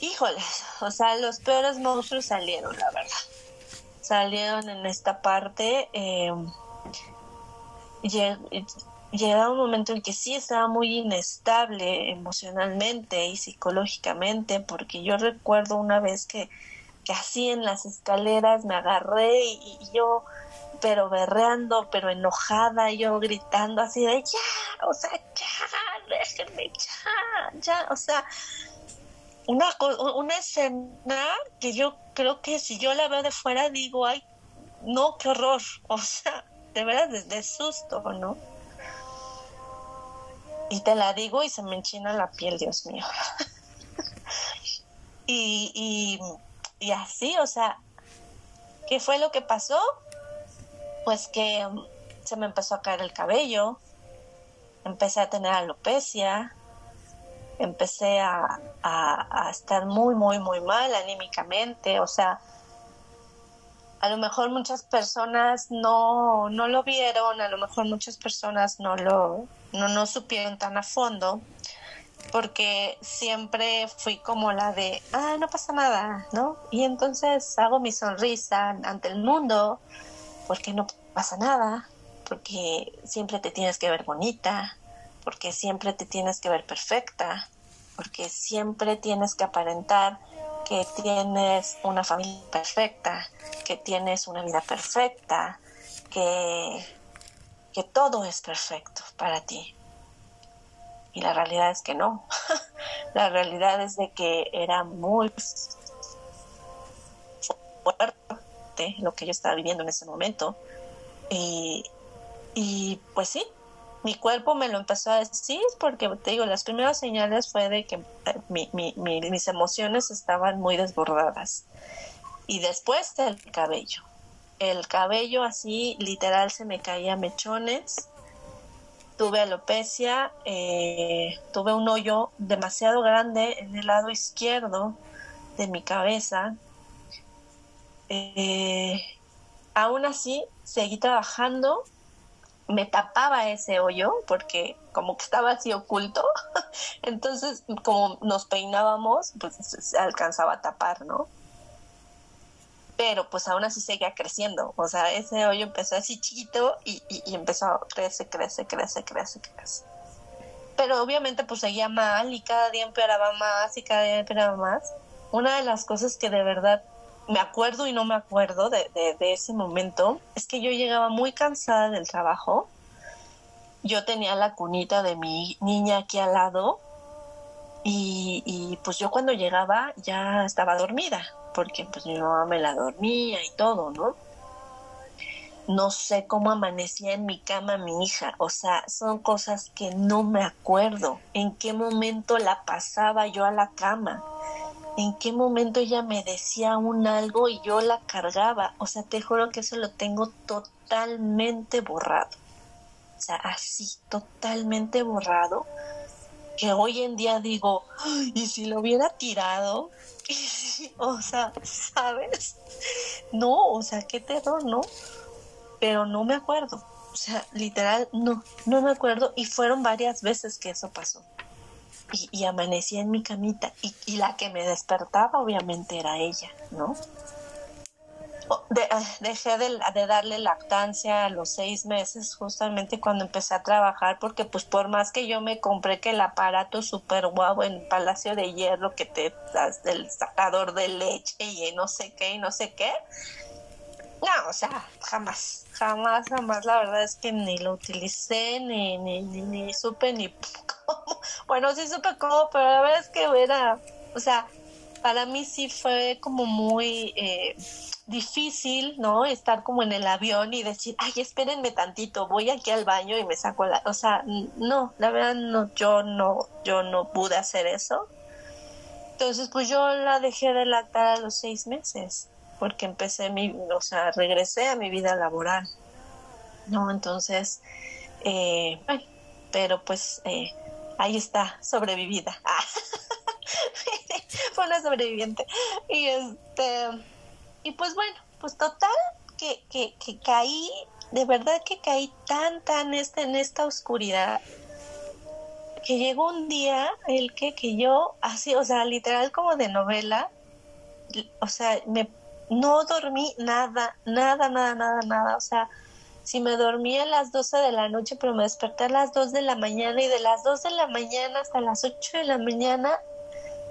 híjoles, o sea, los peores monstruos salieron, la verdad. Salieron en esta parte. Eh, llegaba un momento en que sí estaba muy inestable emocionalmente y psicológicamente, porque yo recuerdo una vez que, que así en las escaleras me agarré y, yo, pero berreando, pero enojada, yo gritando así de ya, o sea, ya, déjenme, ya, ya, o sea, una, una escena que yo creo que si yo la veo de fuera digo, ay, no, qué horror, o sea, de verdad, de, susto, ¿no? Y te la digo y se me enchina la piel, Dios mío. y, y, así, o sea, ¿qué fue lo que pasó? Pues que um, se me empezó a caer el cabello, empecé a tener alopecia, empecé a, estar muy, muy, muy mal anímicamente, o sea, a lo mejor muchas personas no, no lo vieron, a lo mejor muchas personas no lo, no, no supieron tan a fondo, porque siempre fui como la de, ah, no pasa nada, ¿no? Y entonces hago mi sonrisa ante el mundo, porque no pasa nada, porque siempre te tienes que ver bonita, porque siempre te tienes que ver perfecta, porque siempre tienes que aparentar que tienes una familia perfecta, que tienes una vida perfecta, que, que todo es perfecto para ti. Y la realidad es que no. la realidad es de que era muy fuerte lo que yo estaba viviendo en ese momento. Y, y pues sí, mi cuerpo me lo empezó a decir porque te digo, las primeras señales fue de que eh, mi, mi, mis emociones estaban muy desbordadas. Y después el cabello. El cabello así literal se me caía mechones. Tuve alopecia, eh, tuve un hoyo demasiado grande en el lado izquierdo de mi cabeza. Eh, aún así, seguí trabajando me tapaba ese hoyo porque como que estaba así oculto, entonces como nos peinábamos, pues se alcanzaba a tapar, ¿no? Pero pues aún así seguía creciendo, o sea, ese hoyo empezó así chiquito y, empezó a crecer, crece, crece, crece, crece. Pero obviamente pues seguía mal y cada día empeoraba más y cada día empeoraba más. Una de las cosas que de verdad me acuerdo y no me acuerdo de, ese momento es que yo llegaba muy cansada del trabajo. Yo tenía la cunita de mi niña aquí al lado y, y, pues yo cuando llegaba ya estaba dormida porque pues mi mamá me la dormía y todo, ¿no? No sé cómo amanecía en mi cama mi hija, o sea, son cosas que no me acuerdo. ¿En qué momento la pasaba yo a la cama? En qué momento ella me decía un algo y yo la cargaba. O sea, te juro que eso lo tengo totalmente borrado. O sea, así, totalmente borrado. Que hoy en día digo, ¿y si lo hubiera tirado? o sea, ¿sabes? No, o sea, qué terror, ¿no? Pero no me acuerdo. O sea, literal, no, no me acuerdo. Y fueron varias veces que eso pasó y, amanecía en mi camita y, la que me despertaba obviamente era ella, ¿no? Ah, dejé de, darle lactancia a los seis meses justamente cuando empecé a trabajar porque pues por más que yo me compré que el aparato super guau en Palacio de Hierro que te das del sacador de leche y no sé qué y no sé qué no, o sea, jamás, jamás, jamás, la verdad es que ni lo utilicé, ni, ni, ni, ni supe, ni Bueno, sí supe cómo, pero la verdad es que era, o sea, para mí sí fue como muy eh, difícil, ¿no? Estar como en el avión y decir, ay, espérenme tantito, voy aquí al baño y me saco la, o sea, no, la verdad no, yo no, yo no pude hacer eso. Entonces, pues yo la dejé de lactar a los seis meses, porque empecé mi, o sea, regresé a mi vida laboral, ¿no? Entonces, eh, pero pues eh, ahí está, sobrevivida. Fue una sobreviviente. Y este y pues bueno, pues total, que, que, que caí, de verdad que caí tan, tan este, en esta oscuridad, que llegó un día el que, que yo, así, o sea, literal como de novela, o sea, me, no dormí nada, nada, nada, nada, nada, o sea, si me dormía a las 12 de la noche, pero me desperté a las 2 de la mañana y de las 2 de la mañana hasta las 8 de la mañana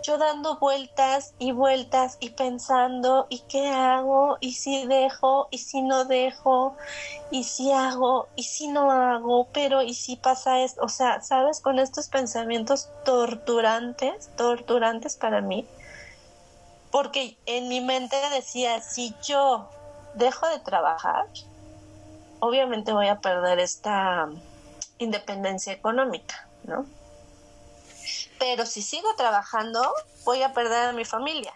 yo dando vueltas y vueltas y pensando, ¿y qué hago? ¿Y si dejo? ¿Y si no dejo? ¿Y si hago? ¿Y si no hago? Pero ¿y si pasa esto? O sea, ¿sabes? Con estos pensamientos torturantes, torturantes para mí. Porque en mi mente decía, si yo dejo de trabajar, obviamente voy a perder esta independencia económica, ¿no? pero si sigo trabajando, voy a perder a mi familia.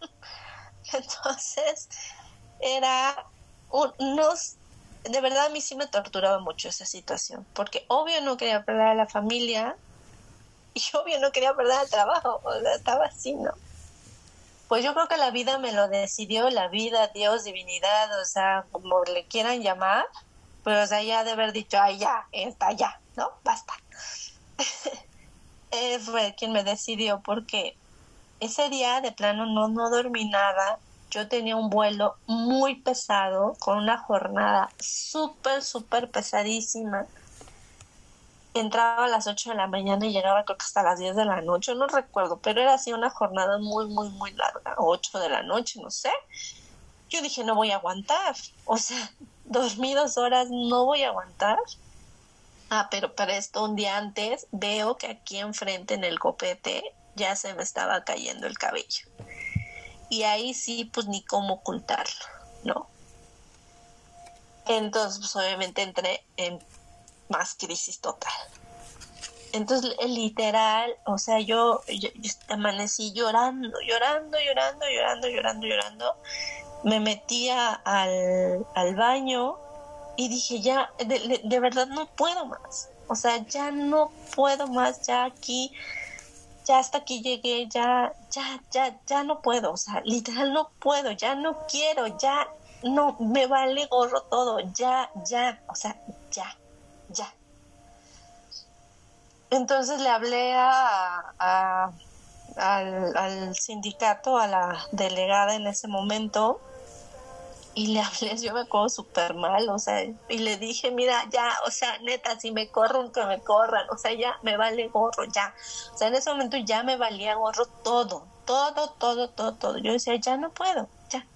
Entonces, era unos, de verdad a mí sí me torturaba mucho esa situación, porque obvio no quería perder a la familia y obvio no quería perder el trabajo, o sea, estaba así, ¿no? Pues yo creo que la vida me lo decidió, la vida, Dios, divinidad, o sea, como le quieran llamar, pero o sea, ya de haber dicho, ay, ya, está ya, ¿no? Basta. él fue quien me decidió porque ese día de plano no, no dormí nada. Yo tenía un vuelo muy pesado, con una jornada súper, súper pesadísima. Entraba a las 8 de la mañana y llegaba creo que hasta las 10 de la noche, no recuerdo, pero era así una jornada muy, muy, muy larga, 8 de la noche, no sé. Yo dije, no voy a aguantar. O sea, dormí dos horas, no voy a aguantar. Ah, pero para esto un día antes veo que aquí enfrente en el copete ya se me estaba cayendo el cabello. Y ahí sí, pues ni cómo ocultarlo, ¿no? Entonces, pues obviamente entré en más crisis total. Entonces, literal, o sea, yo, amanecí llorando, llorando, llorando, llorando, llorando, llorando. Me metía al, al baño, y dije, ya, de, verdad no puedo más. O sea, ya no puedo más, ya aquí, ya hasta aquí llegué, ya, ya, ya, ya no puedo. O sea, literal no puedo, ya no quiero, ya no, me vale gorro todo, ya, ya, o sea, ya. Entonces le hablé a, al, al sindicato, a la delegada en ese momento, y le hablé, yo me acuerdo súper mal, o sea, y le dije, mira, ya, o sea, neta, si me corren, que me corran, o sea, ya me vale gorro, ya. O sea, en ese momento ya me valía gorro todo, todo, todo, todo, todo. Yo decía, ya no puedo, ya.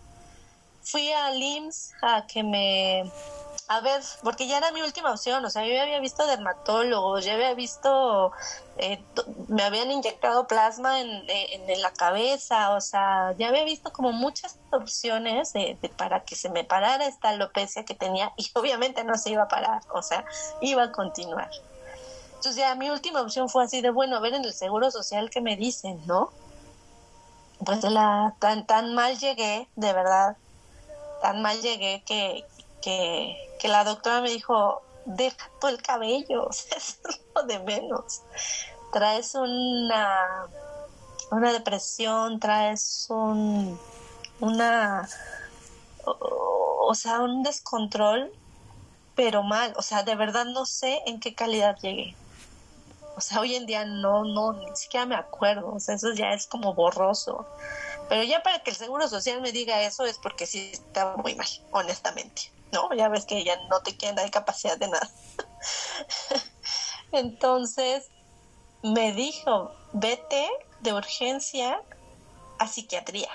Fui a IMSS a que me a ver, porque ya era mi última opción, o sea, yo ya había visto dermatólogos, ya había visto, eh, me habían inyectado plasma en, en, la cabeza, o sea, ya había visto como muchas opciones de, para que se me parara esta alopecia que tenía y obviamente no se iba a parar, o sea, iba a continuar. Entonces ya mi última opción fue así de, bueno, a ver en el seguro social que me dicen, ¿no? Pues la, tan, tan mal llegué, de verdad, tan mal llegué que, que, la doctora me dijo, deja todo el cabello, es lo de menos. Traes una, una depresión, traes un, una, o, sea, un descontrol, pero mal, o sea, de verdad no sé en qué calidad llegué. O sea, hoy en día no, no, ni siquiera me acuerdo, o sea, eso ya es como borroso. Pero ya para que el Seguro Social me diga eso es porque sí está muy mal, honestamente. ¿No? Ya ves que ya no te queda capacidad de nada. Entonces me dijo, vete de urgencia a psiquiatría.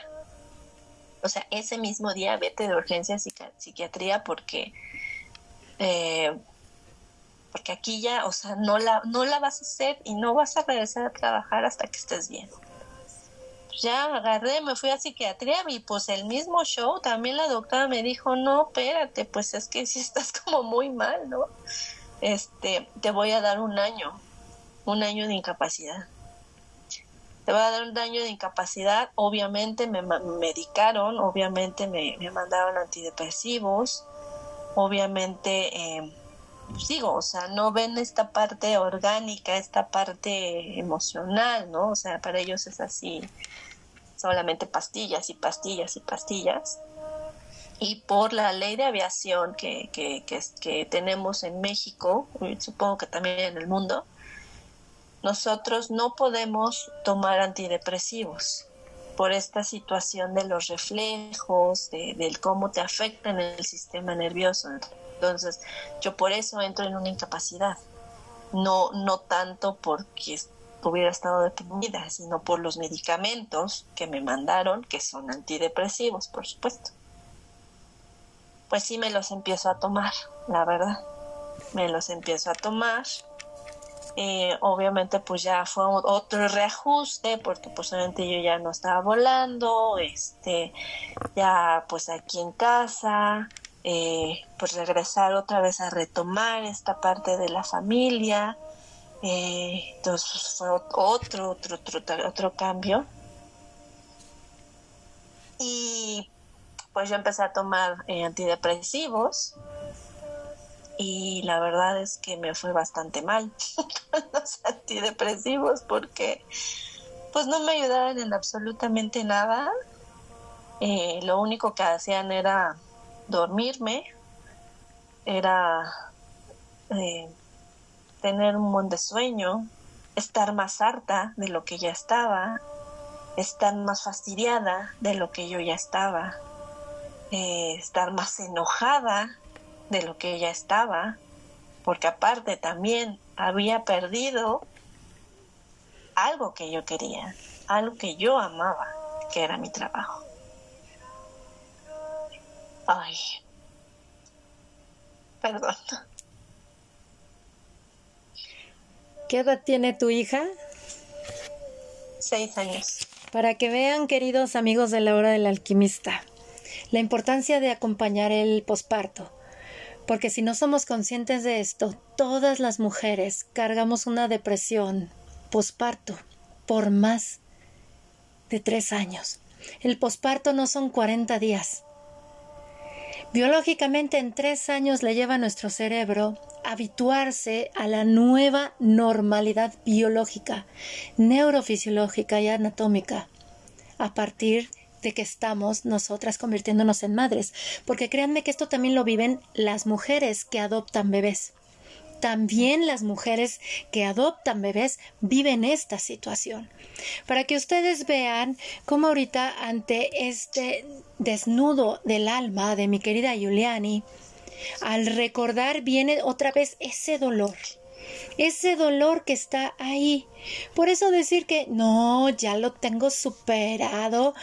O sea, ese mismo día vete de urgencia a psiquiatría porque eh, porque aquí ya, o sea, no la, no la vas a hacer y no vas a regresar a trabajar hasta que estés bien. Ya agarré, me fui a psiquiatría y pues el mismo show, también la doctora me dijo, no, espérate, pues es que si estás como muy mal, ¿no? Este, te voy a dar un año, un año de incapacidad. Te voy a dar un año de incapacidad, obviamente me medicaron, obviamente me, me mandaron antidepresivos, obviamente... Eh, digo, o sea, no ven esta parte orgánica, esta parte emocional, ¿no? O sea, para ellos es así, solamente pastillas y pastillas y pastillas. Y por la ley de aviación que, que, tenemos en México, supongo que también en el mundo, nosotros no podemos tomar antidepresivos por esta situación de los reflejos, de, del cómo te afecta en el sistema nervioso. Entonces, yo por eso entro en una incapacidad. No, no tanto porque hubiera estado deprimida, sino por los medicamentos que me mandaron, que son antidepresivos, por supuesto. Pues sí me los empiezo a tomar, la verdad. Me los empiezo a tomar. Eh, obviamente pues ya fue otro reajuste porque pues obviamente yo ya no estaba volando, este, ya pues aquí en casa, eh, pues regresar otra vez a retomar esta parte de la familia. Eh, entonces fue otro, otro, otro, otro cambio. Y pues yo empecé a tomar eh, antidepresivos y la verdad es que me fue bastante mal los antidepresivos porque pues no me ayudaban en absolutamente nada. lo único que hacían era dormirme, era eh, tener un buen de sueño, estar más harta de lo que ya estaba, estar más fastidiada de lo que yo ya estaba, eh, estar más enojada de lo que ya estaba, porque aparte también había perdido algo que yo quería, algo que yo amaba, que era mi trabajo. Ay. Perdón. ¿Qué edad tiene tu hija? Seis años. Para que vean, queridos amigos de la hora del alquimista, la importancia de acompañar el posparto. Porque si no somos conscientes de esto, todas las mujeres cargamos una depresión posparto por más de tres años. El posparto no son 40 días, Biológicamente en tres años le lleva a nuestro cerebro habituarse a la nueva normalidad biológica, neurofisiológica y anatómica, a partir de que estamos nosotras convirtiéndonos en madres, porque créanme que esto también lo viven las mujeres que adoptan bebés también las mujeres que adoptan bebés viven esta situación. Para que ustedes vean cómo ahorita ante este desnudo del alma de mi querida Giuliani, al recordar viene otra vez ese dolor, ese dolor que está ahí. Por eso decir que no, ya lo tengo superado.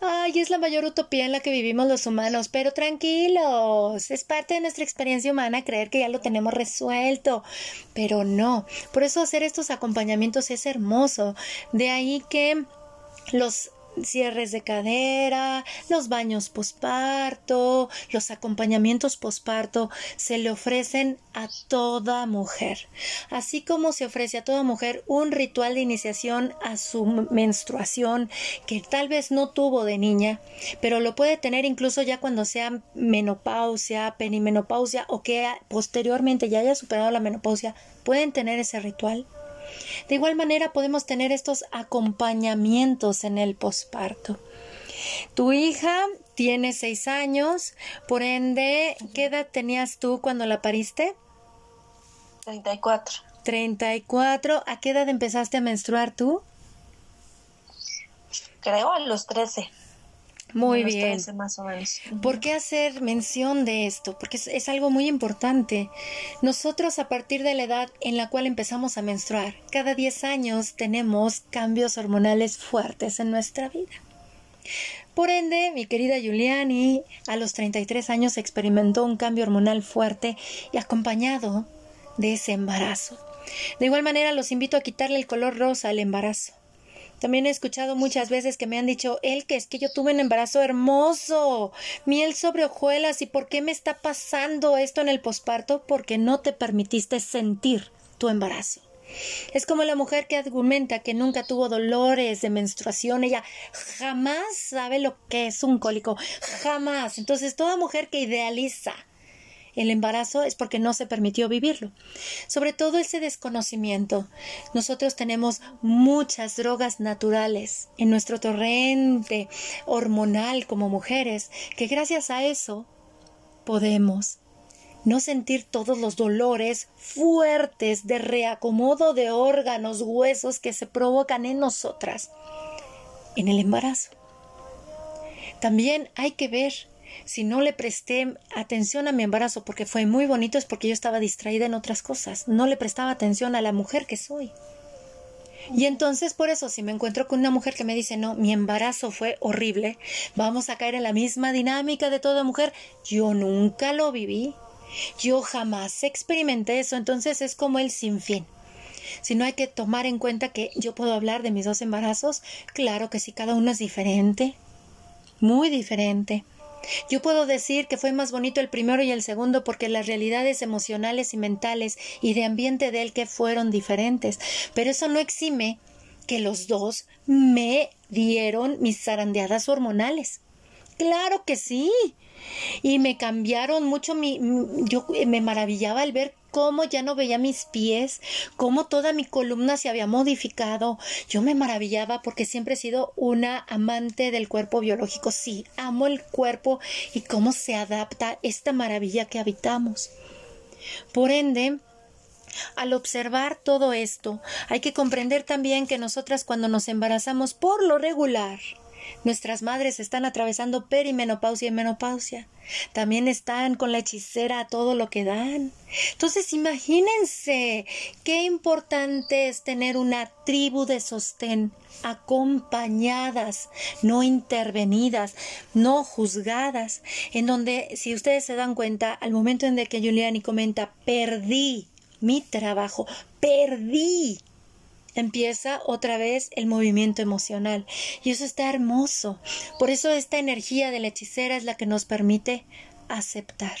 Ay, es la mayor utopía en la que vivimos los humanos, pero tranquilos, es parte de nuestra experiencia humana creer que ya lo tenemos resuelto, pero no. Por eso hacer estos acompañamientos es hermoso. De ahí que los cierres de cadera, los baños posparto, los acompañamientos posparto se le ofrecen a toda mujer, así como se ofrece a toda mujer un ritual de iniciación a su menstruación que tal vez no tuvo de niña, pero lo puede tener incluso ya cuando sea menopausia, perimenopausia o que posteriormente ya haya superado la menopausia, pueden tener ese ritual. De igual manera podemos tener estos acompañamientos en el posparto. Tu hija tiene seis años, por ende, ¿qué edad tenías tú cuando la pariste? 34. 34. ¿A qué edad empezaste a menstruar tú? Creo a los 13. Muy bien. ¿Por qué hacer mención de esto? Porque es, algo muy importante. Nosotros a partir de la edad en la cual empezamos a menstruar, cada 10 años tenemos cambios hormonales fuertes en nuestra vida. Por ende, mi querida Giuliani a los 33 años experimentó un cambio hormonal fuerte y acompañado de ese embarazo. De igual manera los invito a quitarle el color rosa al embarazo. También he escuchado muchas veces que me han dicho, el que es que yo tuve un embarazo hermoso, miel sobre hojuelas, ¿y por qué me está pasando esto en el posparto? Porque no te permitiste sentir tu embarazo. Es como la mujer que argumenta que nunca tuvo dolores de menstruación, ella jamás sabe lo que es un cólico, jamás. Entonces, toda mujer que idealiza el embarazo es porque no se permitió vivirlo. Sobre todo ese desconocimiento. Nosotros tenemos muchas drogas naturales en nuestro torrente hormonal como mujeres, que gracias a eso podemos no sentir todos los dolores fuertes de reacomodo de órganos, huesos que se provocan en nosotras en el embarazo. También hay que ver si no le presté atención a mi embarazo porque fue muy bonito es porque yo estaba distraída en otras cosas, no le prestaba atención a la mujer que soy. Y entonces por eso si me encuentro con una mujer que me dice, no, mi embarazo fue horrible, vamos a caer en la misma dinámica de toda mujer, yo nunca lo viví, yo jamás experimenté eso, entonces es como el sinfín. Si no hay que tomar en cuenta que yo puedo hablar de mis dos embarazos, claro que sí, cada uno es diferente, muy diferente. Yo puedo decir que fue más bonito el primero y el segundo porque las realidades emocionales y mentales y de ambiente de él que fueron diferentes, pero eso no exime que los dos me dieron mis zarandeadas hormonales. Claro que sí y me cambiaron mucho mi, yo me maravillaba al ver cómo ya no veía mis pies, cómo toda mi columna se había modificado. Yo me maravillaba porque siempre he sido una amante del cuerpo biológico. Sí, amo el cuerpo y cómo se adapta esta maravilla que habitamos. Por ende, al observar todo esto, hay que comprender también que nosotras cuando nos embarazamos por lo regular, Nuestras madres están atravesando perimenopausia y menopausia. También están con la hechicera a todo lo que dan. Entonces, imagínense qué importante es tener una tribu de sostén acompañadas, no intervenidas, no juzgadas, en donde, si ustedes se dan cuenta, al momento en que Giuliani comenta, perdí mi trabajo, perdí empieza otra vez el movimiento emocional. Y eso está hermoso. Por eso esta energía de la hechicera es la que nos permite aceptar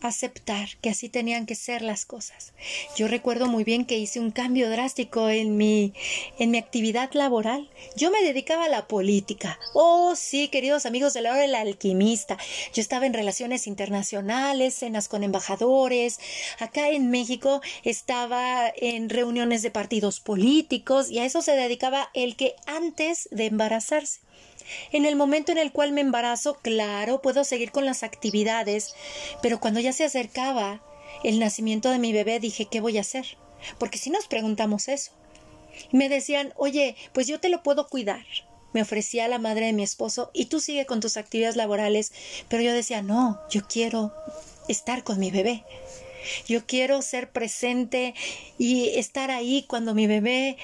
aceptar que así tenían que ser las cosas. Yo recuerdo muy bien que hice un cambio drástico en mi en mi actividad laboral. Yo me dedicaba a la política. Oh, sí, queridos amigos de la hora del alquimista. Yo estaba en relaciones internacionales, cenas con embajadores. Acá en México estaba en reuniones de partidos políticos y a eso se dedicaba el que antes de embarazarse. En el momento en el cual me embarazo, claro, puedo seguir con las actividades, pero cuando ya se acercaba el nacimiento de mi bebé dije, ¿qué voy a hacer? Porque si nos preguntamos eso. Me decían, oye, pues yo te lo puedo cuidar. Me ofrecía la madre de mi esposo y tú sigue con tus actividades laborales, pero yo decía, no, yo quiero estar con mi bebé. Yo quiero ser presente y estar ahí cuando mi bebé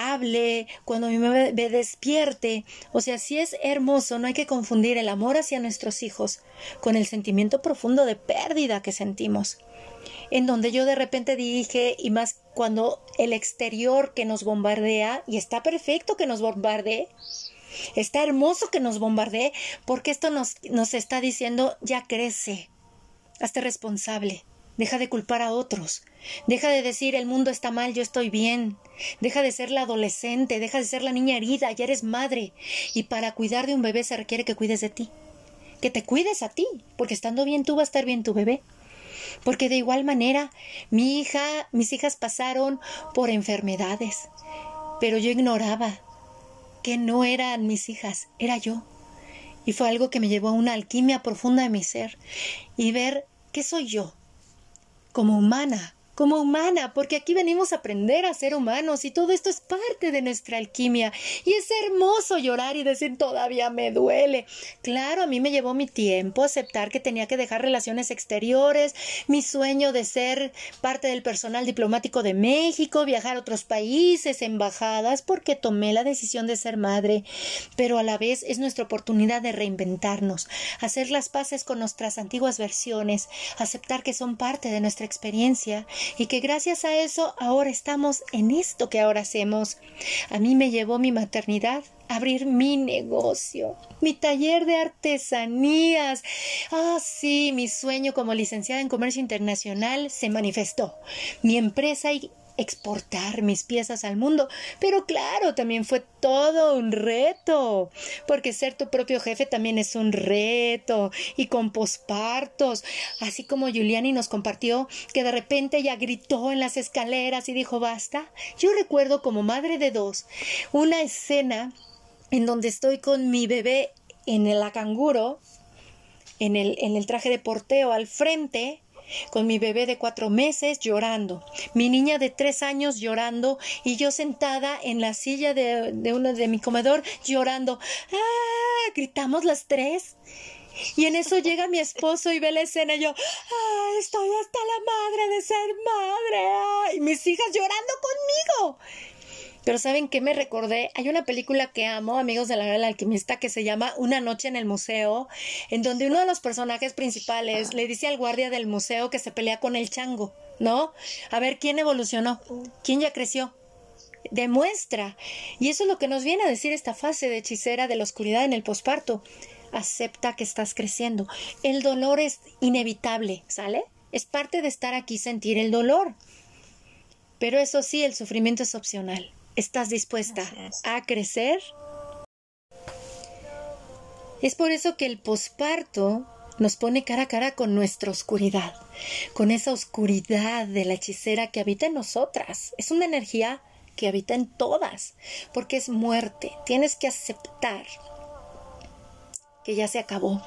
hable, cuando mi bebé despierte. O sea, si es hermoso, no hay que confundir el amor hacia nuestros hijos con el sentimiento profundo de pérdida que sentimos. En donde yo de repente dije, y más cuando el exterior que nos bombardea, y está perfecto que nos bombardee, está hermoso que nos bombardee, porque esto nos, nos está diciendo, ya crece, hazte responsable, Deja de culpar a otros. Deja de decir el mundo está mal, yo estoy bien. Deja de ser la adolescente, deja de ser la niña herida, ya eres madre. Y para cuidar de un bebé se requiere que cuides de ti. Que te cuides a ti, porque estando bien tú va a estar bien tu bebé. Porque de igual manera, mi hija, mis hijas pasaron por enfermedades, pero yo ignoraba que no eran mis hijas, era yo. Y fue algo que me llevó a una alquimia profunda de mi ser y ver qué soy yo, como humana, como humana, porque aquí venimos a aprender a ser humanos y todo esto es parte de nuestra alquimia. Y es hermoso llorar y decir todavía me duele. Claro, a mí me llevó mi tiempo aceptar que tenía que dejar relaciones exteriores, mi sueño de ser parte del personal diplomático de México, viajar a otros países, embajadas, porque tomé la decisión de ser madre. Pero a la vez es nuestra oportunidad de reinventarnos, hacer las paces con nuestras antiguas versiones, aceptar que son parte de nuestra experiencia y que gracias a eso ahora estamos en esto que ahora hacemos. A mí me llevó mi maternidad a abrir mi negocio, mi taller de artesanías. Ah, sí, mi sueño como licenciada en comercio internacional se manifestó. Mi empresa y exportar mis piezas al mundo. Pero claro, también fue todo un reto, porque ser tu propio jefe también es un reto, y con pospartos, así como Giuliani nos compartió que de repente ella gritó en las escaleras y dijo basta. Yo recuerdo como madre de dos una escena en donde estoy con mi bebé en el canguro, en el, en el traje de porteo al frente, con mi bebé de cuatro meses llorando, mi niña de tres años llorando y yo sentada en la silla de, de uno de mi comedor llorando. ¡Ah! Gritamos las tres. Y en eso llega mi esposo y ve la escena y yo, ¡ah! Estoy hasta la madre de ser madre. Y mis hijas llorando conmigo. Pero ¿saben qué me recordé? Hay una película que amo, amigos de la del alquimista, que se llama Una noche en el museo, en donde uno de los personajes principales le dice al guardia del museo que se pelea con el chango, ¿no? A ver, ¿quién evolucionó? ¿Quién ya creció? Demuestra. Y eso es lo que nos viene a decir esta fase de hechicera de la oscuridad en el posparto. Acepta que estás creciendo. El dolor es inevitable, ¿sale? Es parte de estar aquí sentir el dolor. Pero eso sí, el sufrimiento es opcional. ¿Estás dispuesta a crecer? Es por eso que el posparto nos pone cara a cara con nuestra oscuridad, con esa oscuridad de la hechicera que habita en nosotras. Es una energía que habita en todas, porque es muerte. Tienes que aceptar que ya se acabó.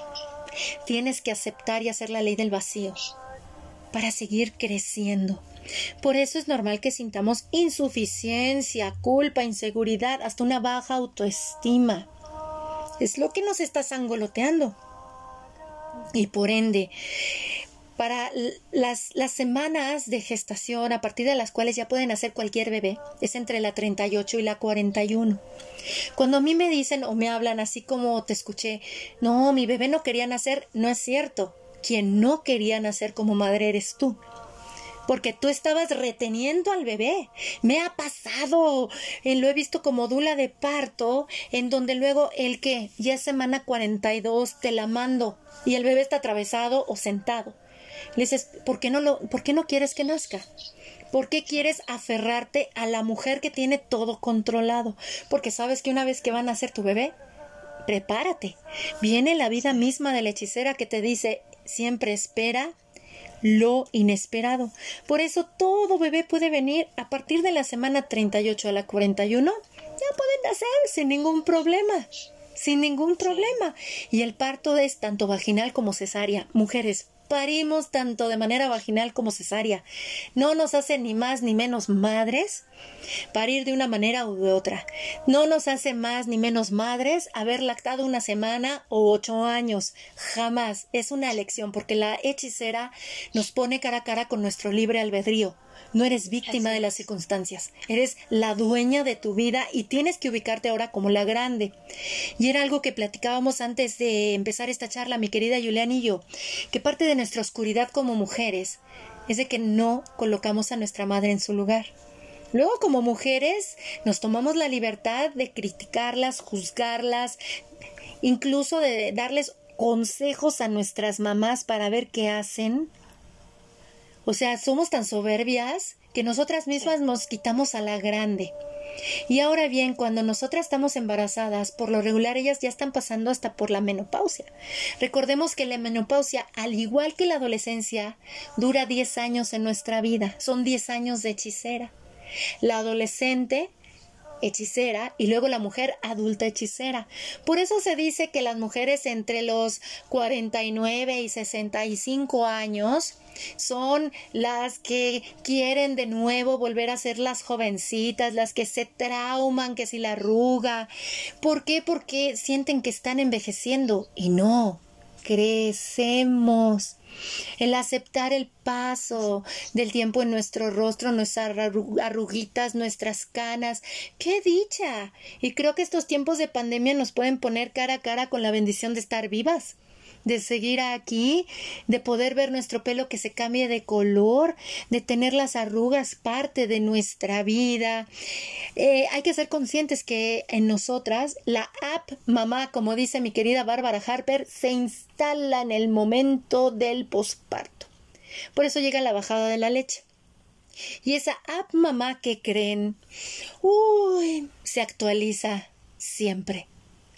Tienes que aceptar y hacer la ley del vacío para seguir creciendo. Por eso es normal que sintamos insuficiencia, culpa, inseguridad, hasta una baja autoestima. Es lo que nos está sangoloteando. Y por ende, para las, las, semanas de gestación a partir de las cuales ya pueden nacer cualquier bebé es entre la 38 y la 41. Cuando a mí me dicen o me hablan así como te escuché, no, mi bebé no quería nacer, no es cierto. Quien no quería nacer como madre eres tú porque tú estabas reteniendo al bebé. Me ha pasado, lo he visto como dula de parto, en donde luego el que ya es semana 42 te la mando y el bebé está atravesado o sentado. Le dices, ¿por qué no lo, por qué no quieres que nazca? ¿Por qué quieres aferrarte a la mujer que tiene todo controlado? Porque sabes que una vez que va a nacer tu bebé, prepárate. Viene la vida misma de la hechicera que te dice, siempre espera, lo inesperado. Por eso todo bebé puede venir a partir de la semana 38 a la 41, ya pueden nacer sin ningún problema. Sin ningún problema. Y el parto es tanto vaginal como cesárea. Mujeres, parimos tanto de manera vaginal como cesárea. No nos hace ni más ni menos madres parir de una manera u de otra. No nos hace más ni menos madres haber lactado una semana o ocho años. Jamás. Es una elección porque la hechicera nos pone cara a cara con nuestro libre albedrío. No eres víctima de las circunstancias, eres la dueña de tu vida y tienes que ubicarte ahora como la grande. Y era algo que platicábamos antes de empezar esta charla, mi querida Julián y yo, que parte de nuestra oscuridad como mujeres es de que no colocamos a nuestra madre en su lugar. Luego, como mujeres, nos tomamos la libertad de criticarlas, juzgarlas, incluso de darles consejos a nuestras mamás para ver qué hacen o sea, somos tan soberbias que nosotras mismas nos quitamos a la grande. Y ahora bien, cuando nosotras estamos embarazadas, por lo regular ellas ya están pasando hasta por la menopausia. Recordemos que la menopausia, al igual que la adolescencia, dura 10 años en nuestra vida. Son 10 años de hechicera. La adolescente hechicera y luego la mujer adulta hechicera. Por eso se dice que las mujeres entre los 49 y 65 años son las que quieren de nuevo volver a ser las jovencitas, las que se trauman, que si la arruga. ¿Por qué? Porque sienten que están envejeciendo y no, crecemos. El aceptar el paso del tiempo en nuestro rostro, nuestras arruguitas, nuestras canas. ¡Qué dicha! Y creo que estos tiempos de pandemia nos pueden poner cara a cara con la bendición de estar vivas de seguir aquí, de poder ver nuestro pelo que se cambie de color, de tener las arrugas parte de nuestra vida. Eh, hay que ser conscientes que en nosotras la app mamá, como dice mi querida Bárbara Harper, se instala en el momento del posparto. Por eso llega la bajada de la leche. Y esa app mamá que creen, uy, se actualiza siempre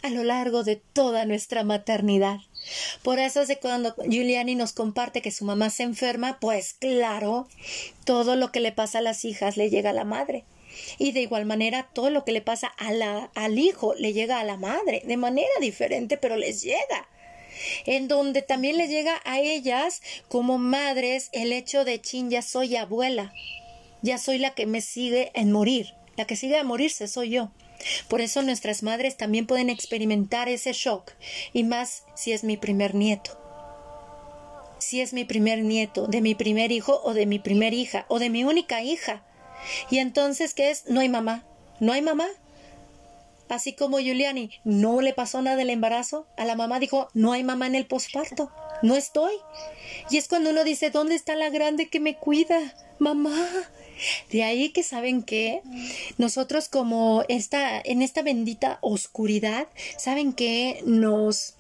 a lo largo de toda nuestra maternidad. Por eso es de cuando Giuliani nos comparte que su mamá se enferma, pues claro, todo lo que le pasa a las hijas le llega a la madre. Y de igual manera, todo lo que le pasa al hijo le llega a la madre, de manera diferente, pero les llega. En donde también les llega a ellas como madres el hecho de chin, ya soy abuela, ya soy la que me sigue en morir, la que sigue a morirse soy yo. Por eso nuestras madres también pueden experimentar ese shock, y más si es mi primer nieto. Si es mi primer nieto, de mi primer hijo o de mi primer hija, o de mi única hija. Y entonces, ¿qué es? No hay mamá. No hay mamá. Así como Giuliani no le pasó nada del embarazo, a la mamá dijo, no hay mamá en el posparto, no estoy. Y es cuando uno dice, ¿dónde está la grande que me cuida? Mamá, de ahí que saben que nosotros como esta, en esta bendita oscuridad, saben que nos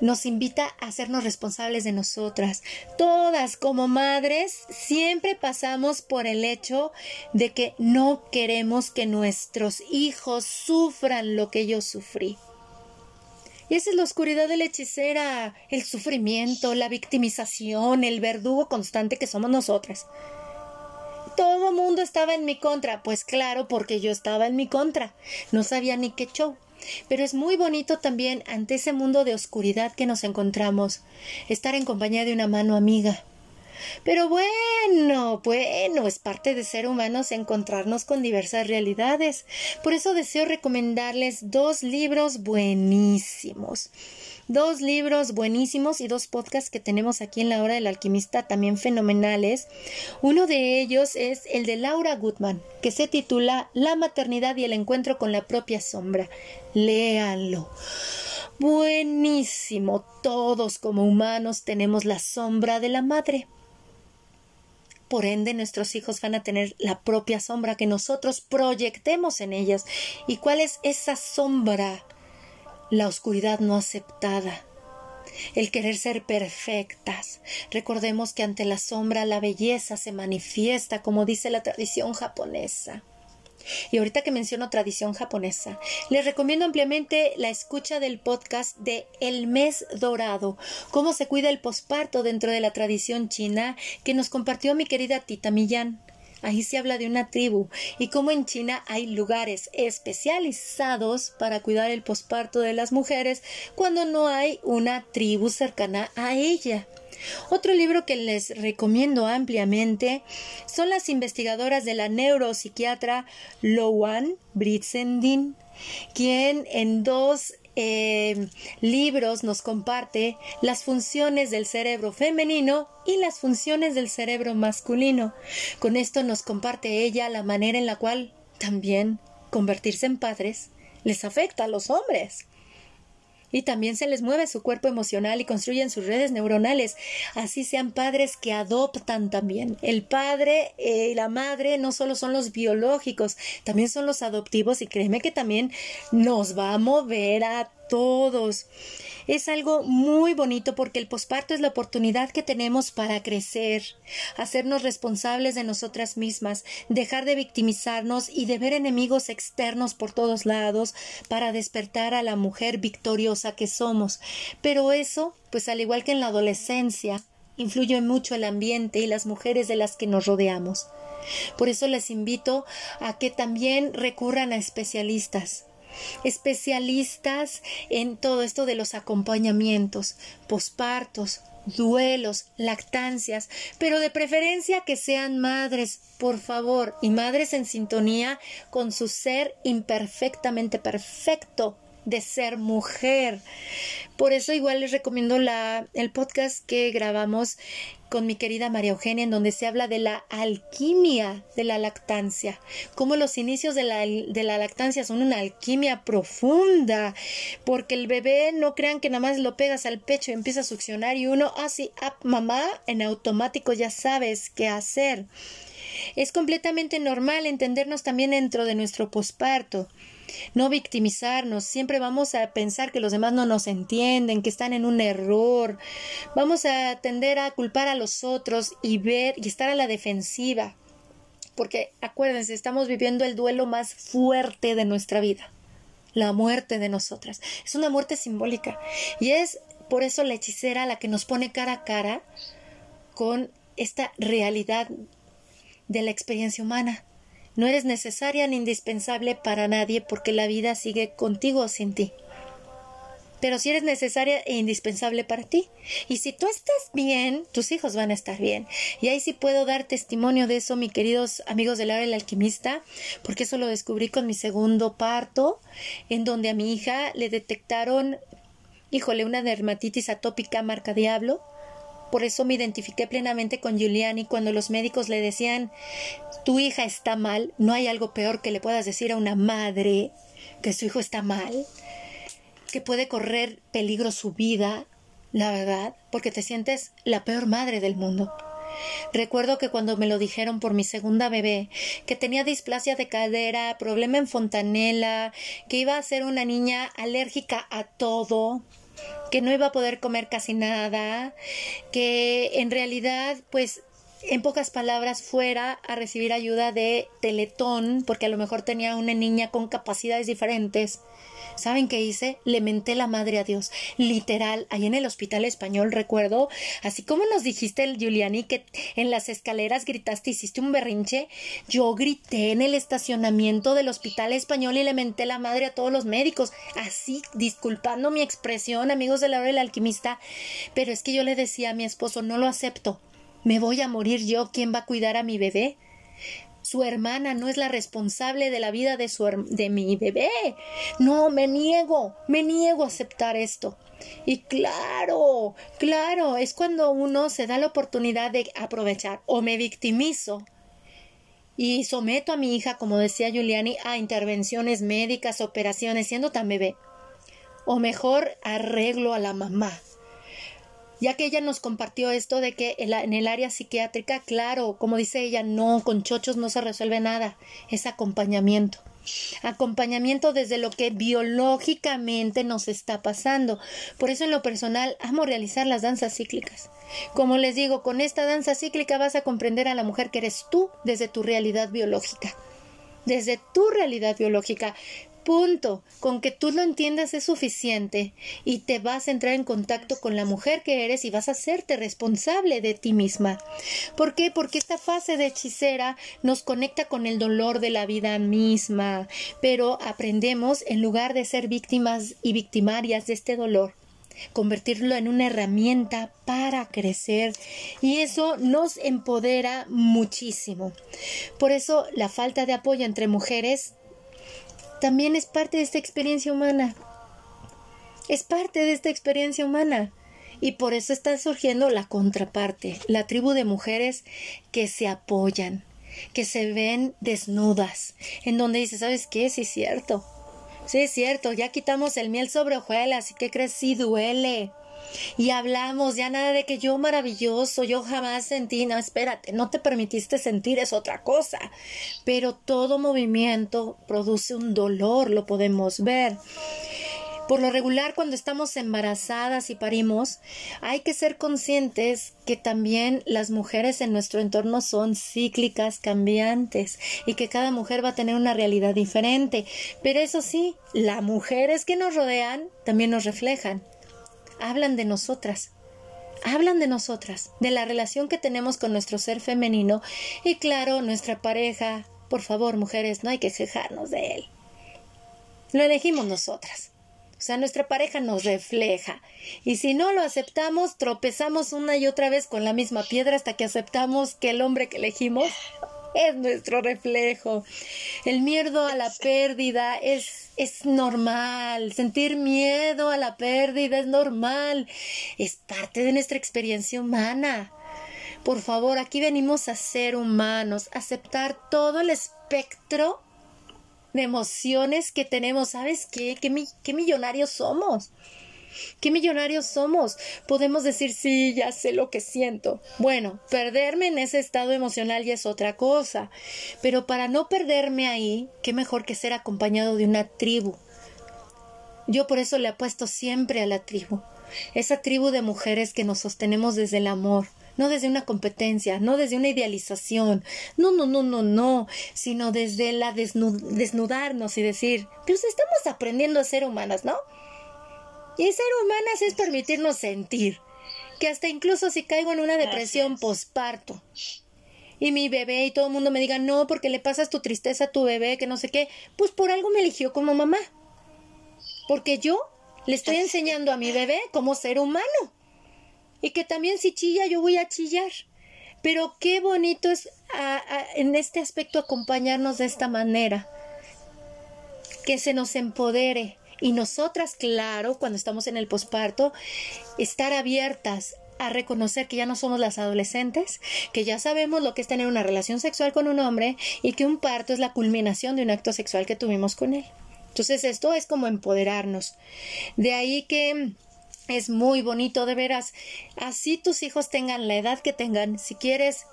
nos invita a hacernos responsables de nosotras. Todas como madres siempre pasamos por el hecho de que no queremos que nuestros hijos sufran lo que yo sufrí. Y esa es la oscuridad de la hechicera, el sufrimiento, la victimización, el verdugo constante que somos nosotras todo mundo estaba en mi contra. Pues claro, porque yo estaba en mi contra. No sabía ni qué show. Pero es muy bonito también ante ese mundo de oscuridad que nos encontramos, estar en compañía de una mano amiga. Pero bueno, bueno, es parte de ser humanos encontrarnos con diversas realidades. Por eso deseo recomendarles dos libros buenísimos dos libros buenísimos y dos podcasts que tenemos aquí en la hora del alquimista también fenomenales. Uno de ellos es el de Laura Goodman, que se titula La maternidad y el encuentro con la propia sombra. Léanlo. Buenísimo. Todos como humanos tenemos la sombra de la madre. Por ende, nuestros hijos van a tener la propia sombra que nosotros proyectemos en ellas. ¿Y cuál es esa sombra? La oscuridad no aceptada, el querer ser perfectas. Recordemos que ante la sombra la belleza se manifiesta, como dice la tradición japonesa. Y ahorita que menciono tradición japonesa, les recomiendo ampliamente la escucha del podcast de El mes dorado, cómo se cuida el posparto dentro de la tradición china que nos compartió mi querida Tita Millán. Ahí se habla de una tribu y como en China hay lugares especializados para cuidar el posparto de las mujeres cuando no hay una tribu cercana a ella. Otro libro que les recomiendo ampliamente son las investigadoras de la neuropsiquiatra Loan Britzendin, quien en dos eh, libros nos comparte las funciones del cerebro femenino y las funciones del cerebro masculino. Con esto nos comparte ella la manera en la cual también convertirse en padres les afecta a los hombres y también se les mueve su cuerpo emocional y construyen sus redes neuronales. Así sean padres que adoptan también. El padre eh, y la madre no solo son los biológicos, también son los adoptivos y créeme que también nos va a mover a todos. Es algo muy bonito porque el posparto es la oportunidad que tenemos para crecer, hacernos responsables de nosotras mismas, dejar de victimizarnos y de ver enemigos externos por todos lados para despertar a la mujer victoriosa que somos. Pero eso, pues al igual que en la adolescencia, influye mucho el ambiente y las mujeres de las que nos rodeamos. Por eso les invito a que también recurran a especialistas especialistas en todo esto de los acompañamientos, pospartos, duelos, lactancias, pero de preferencia que sean madres, por favor, y madres en sintonía con su ser imperfectamente perfecto de ser mujer. Por eso igual les recomiendo la, el podcast que grabamos con mi querida María Eugenia, en donde se habla de la alquimia de la lactancia, como los inicios de la, de la lactancia son una alquimia profunda, porque el bebé no crean que nada más lo pegas al pecho y empieza a succionar y uno, así, ah, mamá, en automático ya sabes qué hacer. Es completamente normal entendernos también dentro de nuestro posparto no victimizarnos, siempre vamos a pensar que los demás no nos entienden, que están en un error, vamos a tender a culpar a los otros y ver y estar a la defensiva, porque acuérdense, estamos viviendo el duelo más fuerte de nuestra vida, la muerte de nosotras. Es una muerte simbólica y es por eso la hechicera la que nos pone cara a cara con esta realidad de la experiencia humana. No eres necesaria ni indispensable para nadie porque la vida sigue contigo o sin ti. Pero si eres necesaria e indispensable para ti. Y si tú estás bien, tus hijos van a estar bien. Y ahí sí puedo dar testimonio de eso, mis queridos amigos del área del alquimista, porque eso lo descubrí con mi segundo parto, en donde a mi hija le detectaron, híjole, una dermatitis atópica marca diablo. Por eso me identifiqué plenamente con Giuliani cuando los médicos le decían tu hija está mal, no hay algo peor que le puedas decir a una madre que su hijo está mal, que puede correr peligro su vida, la verdad, porque te sientes la peor madre del mundo. Recuerdo que cuando me lo dijeron por mi segunda bebé, que tenía displasia de cadera, problema en fontanela, que iba a ser una niña alérgica a todo, que no iba a poder comer casi nada, que en realidad pues en pocas palabras, fuera a recibir ayuda de Teletón, porque a lo mejor tenía una niña con capacidades diferentes. ¿Saben qué hice? Le menté la madre a Dios. Literal, ahí en el hospital español, recuerdo, así como nos dijiste Giuliani que en las escaleras gritaste, hiciste un berrinche, yo grité en el estacionamiento del hospital español y le menté la madre a todos los médicos. Así, disculpando mi expresión, amigos de la hora del alquimista, pero es que yo le decía a mi esposo, no lo acepto. ¿Me voy a morir yo? ¿Quién va a cuidar a mi bebé? Su hermana no es la responsable de la vida de, su, de mi bebé. No, me niego, me niego a aceptar esto. Y claro, claro, es cuando uno se da la oportunidad de aprovechar o me victimizo y someto a mi hija, como decía Giuliani, a intervenciones médicas, operaciones, siendo tan bebé. O mejor arreglo a la mamá ya que ella nos compartió esto de que en el área psiquiátrica, claro, como dice ella, no, con chochos no se resuelve nada, es acompañamiento. Acompañamiento desde lo que biológicamente nos está pasando. Por eso en lo personal amo realizar las danzas cíclicas. Como les digo, con esta danza cíclica vas a comprender a la mujer que eres tú desde tu realidad biológica desde tu realidad biológica. Punto. Con que tú lo entiendas es suficiente y te vas a entrar en contacto con la mujer que eres y vas a hacerte responsable de ti misma. ¿Por qué? Porque esta fase de hechicera nos conecta con el dolor de la vida misma, pero aprendemos en lugar de ser víctimas y victimarias de este dolor convertirlo en una herramienta para crecer y eso nos empodera muchísimo. Por eso la falta de apoyo entre mujeres también es parte de esta experiencia humana. Es parte de esta experiencia humana. Y por eso está surgiendo la contraparte, la tribu de mujeres que se apoyan, que se ven desnudas, en donde dice, ¿sabes qué? Sí es cierto. Sí es cierto, ya quitamos el miel sobre hojuelas, ¿y qué crees? Sí duele. Y hablamos, ya nada de que yo maravilloso, yo jamás sentí, no, espérate, no te permitiste sentir, es otra cosa. Pero todo movimiento produce un dolor, lo podemos ver. Por lo regular, cuando estamos embarazadas y parimos, hay que ser conscientes que también las mujeres en nuestro entorno son cíclicas, cambiantes, y que cada mujer va a tener una realidad diferente. Pero eso sí, las mujeres que nos rodean también nos reflejan hablan de nosotras. hablan de nosotras, de la relación que tenemos con nuestro ser femenino y claro, nuestra pareja. Por favor, mujeres, no hay que quejarnos de él. Lo elegimos nosotras. O sea, nuestra pareja nos refleja. Y si no lo aceptamos, tropezamos una y otra vez con la misma piedra hasta que aceptamos que el hombre que elegimos es nuestro reflejo. El miedo a la pérdida es, es normal. Sentir miedo a la pérdida es normal. Es parte de nuestra experiencia humana. Por favor, aquí venimos a ser humanos, a aceptar todo el espectro de emociones que tenemos. ¿Sabes qué? ¿Qué, qué millonarios somos? ¿Qué millonarios somos? Podemos decir, sí, ya sé lo que siento. Bueno, perderme en ese estado emocional ya es otra cosa. Pero para no perderme ahí, qué mejor que ser acompañado de una tribu. Yo por eso le apuesto siempre a la tribu. Esa tribu de mujeres que nos sostenemos desde el amor, no desde una competencia, no desde una idealización, no, no, no, no, no, sino desde la desnudarnos y decir, pues estamos aprendiendo a ser humanas, ¿no? Y ser humanas es permitirnos sentir, que hasta incluso si caigo en una depresión posparto y mi bebé y todo el mundo me diga, no, porque le pasas tu tristeza a tu bebé, que no sé qué, pues por algo me eligió como mamá. Porque yo le estoy enseñando a mi bebé como ser humano y que también si chilla yo voy a chillar. Pero qué bonito es en este aspecto acompañarnos de esta manera, que se nos empodere. Y nosotras, claro, cuando estamos en el posparto, estar abiertas a reconocer que ya no somos las adolescentes, que ya sabemos lo que es tener una relación sexual con un hombre y que un parto es la culminación de un acto sexual que tuvimos con él. Entonces esto es como empoderarnos. De ahí que es muy bonito, de veras. Así tus hijos tengan la edad que tengan, si quieres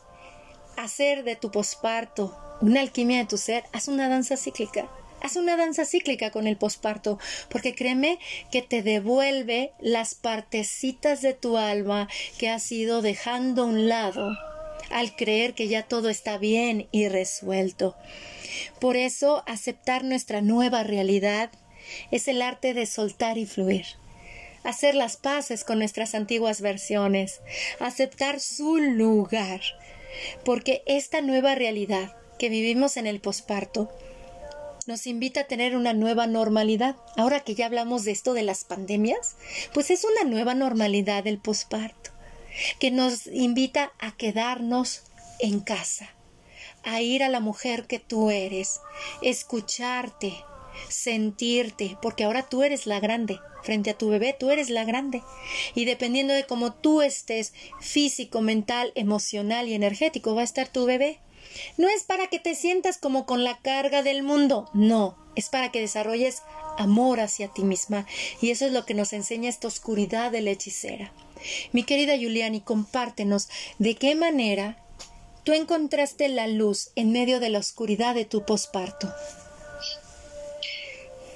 hacer de tu posparto una alquimia de tu ser, haz una danza cíclica. Haz una danza cíclica con el posparto, porque créeme que te devuelve las partecitas de tu alma que has ido dejando a un lado al creer que ya todo está bien y resuelto. Por eso, aceptar nuestra nueva realidad es el arte de soltar y fluir hacer las paces con nuestras antiguas versiones, aceptar su lugar, porque esta nueva realidad que vivimos en el posparto nos invita a tener una nueva normalidad. Ahora que ya hablamos de esto de las pandemias, pues es una nueva normalidad del posparto, que nos invita a quedarnos en casa, a ir a la mujer que tú eres, escucharte, sentirte, porque ahora tú eres la grande. Frente a tu bebé, tú eres la grande. Y dependiendo de cómo tú estés físico, mental, emocional y energético, va a estar tu bebé. No es para que te sientas como con la carga del mundo, no, es para que desarrolles amor hacia ti misma. Y eso es lo que nos enseña esta oscuridad de la hechicera. Mi querida Juliani, compártenos de qué manera tú encontraste la luz en medio de la oscuridad de tu posparto.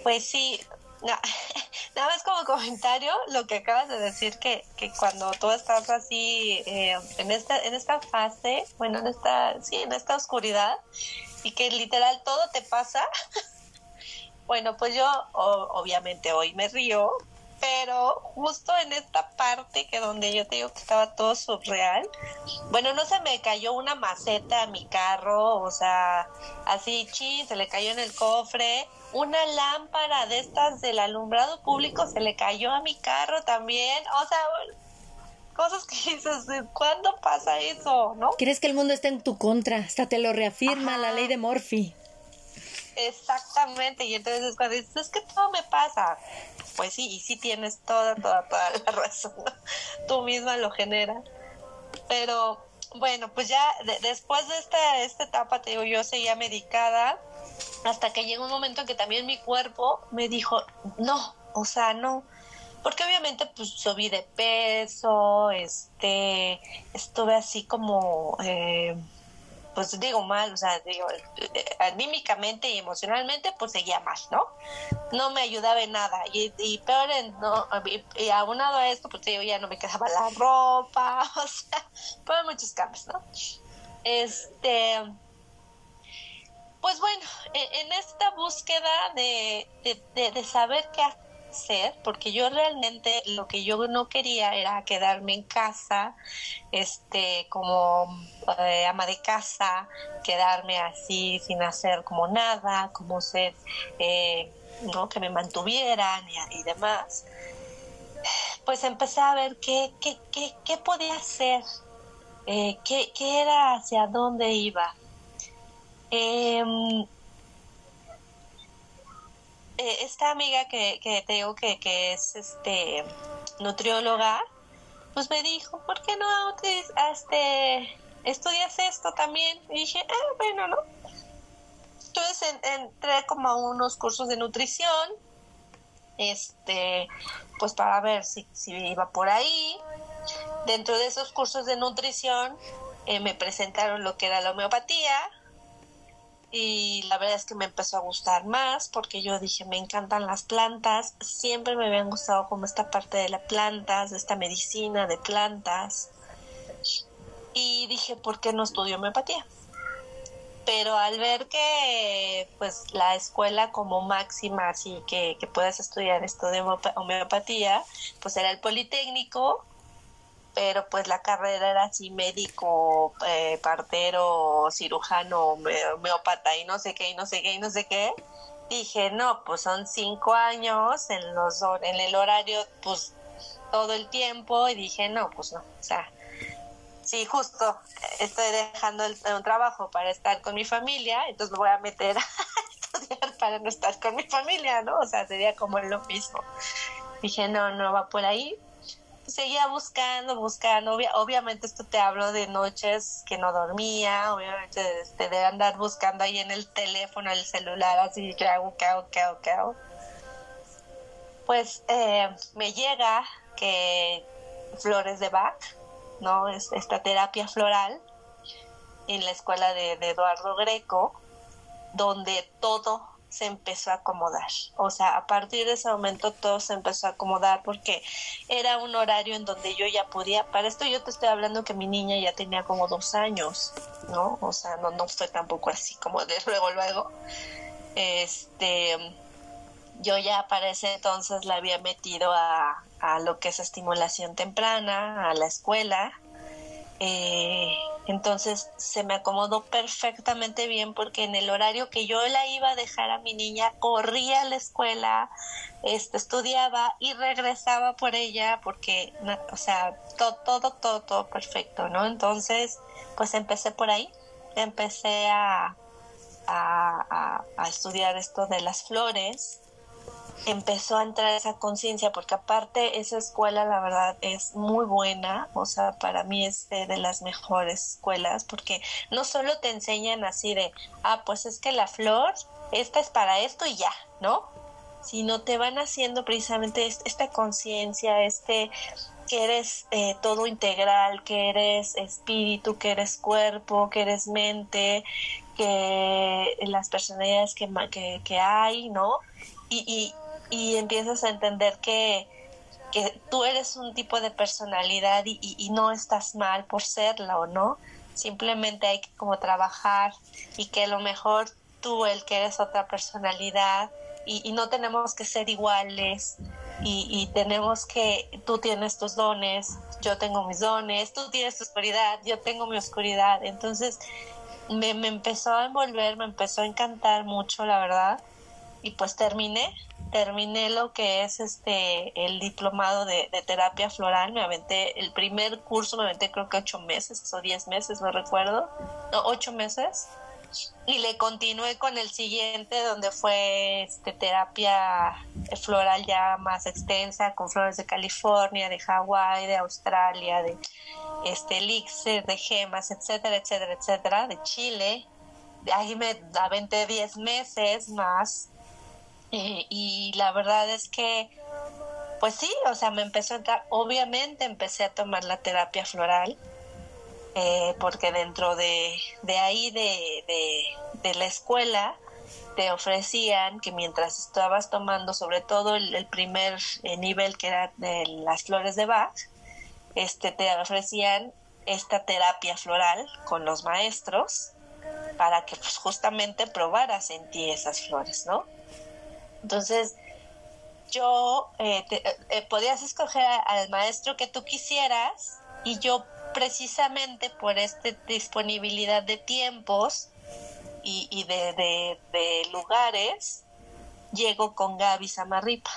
Pues sí, nada más como comentario lo que acabas de decir que, que cuando tú estás así eh, en esta en esta fase, bueno, en esta sí, en esta oscuridad y que literal todo te pasa. bueno, pues yo obviamente hoy me río, pero justo en esta parte que donde yo te digo que estaba todo surreal, bueno, no se me cayó una maceta a mi carro, o sea, así, chin, se le cayó en el cofre, una lámpara de estas del alumbrado público se le cayó a mi carro también, o sea, cosas que dices, ¿cuándo pasa eso, no? ¿Crees que el mundo está en tu contra? Hasta te lo reafirma la ley de Morphy. Exactamente, y entonces cuando dices, es que todo me pasa, pues sí, y sí tienes toda, toda, toda la razón, tú misma lo generas. Pero bueno, pues ya después de esta, esta etapa, te digo, yo seguía medicada hasta que llegó un momento en que también mi cuerpo me dijo, no, o sea, no, porque obviamente pues subí de peso, este, estuve así como... Eh, pues digo mal, o sea, eh, anímicamente y emocionalmente, pues seguía mal, ¿no? No me ayudaba en nada. Y, y peor, en, no, y, aunado a esto, pues digo, ya no me quedaba la ropa, o sea, fueron muchos cambios, ¿no? Este, pues bueno, e, en, esta búsqueda de, de, de, saber qué, ser, porque yo realmente lo que yo no quería era quedarme en casa, este, como eh, ama de casa, quedarme así sin hacer como nada, como ser, eh, ¿no? Que me mantuvieran y, demás. Pues empecé a ver qué, qué, qué, qué podía hacer, eh, qué, qué era, hacia dónde iba. Eh, esta amiga que, que te digo que, que, es este nutrióloga, pues me dijo, ¿por qué no este, estudias esto también? Y dije, ah, bueno, ¿no? Entonces entré como a unos cursos de nutrición, este, pues para ver si, si iba por ahí. Dentro de esos cursos de nutrición eh, me presentaron lo que era la homeopatía, y la verdad es que me empezó a gustar más porque yo dije me encantan las plantas, siempre me habían gustado como esta parte de las plantas, de esta medicina de plantas y dije ¿por qué no estudio homeopatía? Pero al ver que pues la escuela como máxima así que, que puedes estudiar esto de homeopatía pues era el Politécnico pero pues la carrera era así médico, eh, partero, cirujano, homeópata y no sé qué, y no sé qué, y no sé qué. Dije, no, pues son cinco años en, los, en el horario, pues todo el tiempo, y dije, no, pues no, o sea, sí, justo estoy dejando el, un trabajo para estar con mi familia, entonces me voy a meter a estudiar para no estar con mi familia, ¿no? O sea, sería como lo mismo. Dije, no, no va por ahí seguía buscando, buscando. obviamente esto te hablo de noches que no dormía, obviamente este, de andar buscando ahí en el teléfono, el celular, así, ¿qué hago, qué hago, hago, hago? Pues eh, me llega que Flores de Bach, ¿no? Es esta terapia floral en la escuela de Eduardo Greco, donde todo se empezó a acomodar. O sea, a partir de ese momento todo se empezó a acomodar porque era un horario en donde yo ya podía, para esto yo te estoy hablando que mi niña ya tenía como dos años, ¿no? O sea, no, no fue tampoco así como de luego, luego. Este, yo ya para ese entonces la había metido a, a lo que es estimulación temprana, a la escuela. Eh, entonces se me acomodó perfectamente bien porque en el horario que yo la iba a dejar a mi niña, corría a la escuela, este, estudiaba y regresaba por ella porque, o sea, todo, todo, todo, todo perfecto, ¿no? Entonces, pues empecé por ahí, empecé a, a, a estudiar esto de las flores empezó a entrar esa conciencia, porque aparte esa escuela la verdad es muy buena, o sea, para mí es de, las mejores escuelas, porque no solo te enseñan así de, ah, pues es que la flor, esta es para esto y ya, ¿no? Sino te van haciendo precisamente esta conciencia, este que eres eh, todo integral, que eres espíritu, que eres cuerpo, que eres mente, que las personalidades que, que, que hay, ¿no? Y, y, y empiezas a entender que, que tú eres un tipo de personalidad y, no estás mal por serla o no. Simplemente hay que como trabajar y que a lo mejor tú, el que eres otra personalidad, y, y no tenemos que ser iguales y, y, tenemos que, tú tienes tus dones, yo tengo mis dones, tú tienes tu oscuridad, yo tengo mi oscuridad. Entonces me, me empezó a envolver, me empezó a encantar mucho, la verdad, y pues terminé terminé lo que es este el diplomado de, terapia floral, me aventé el primer curso, me aventé creo que ocho meses o diez meses, no recuerdo, no, ocho meses, y le continué con el siguiente donde fue este terapia floral ya más extensa con flores de California, de Hawái, de Australia, de este elixir, de gemas, etcétera, etcétera, etcétera, de Chile. Ahí me aventé diez meses más eh, y la verdad es que, pues sí, o sea, me empezó a entrar, obviamente empecé a tomar la terapia floral, eh, porque dentro de, de ahí, de, de, la escuela, te ofrecían que mientras estabas tomando, sobre todo el, primer eh, nivel que era de las flores de Bach, este, te ofrecían esta terapia floral con los maestros para que pues, justamente probaras en ti esas flores, ¿no? Entonces, yo eh, eh, podías escoger al maestro que tú quisieras y yo precisamente por esta disponibilidad de tiempos y, de, lugares, llego con Gaby Samarripa.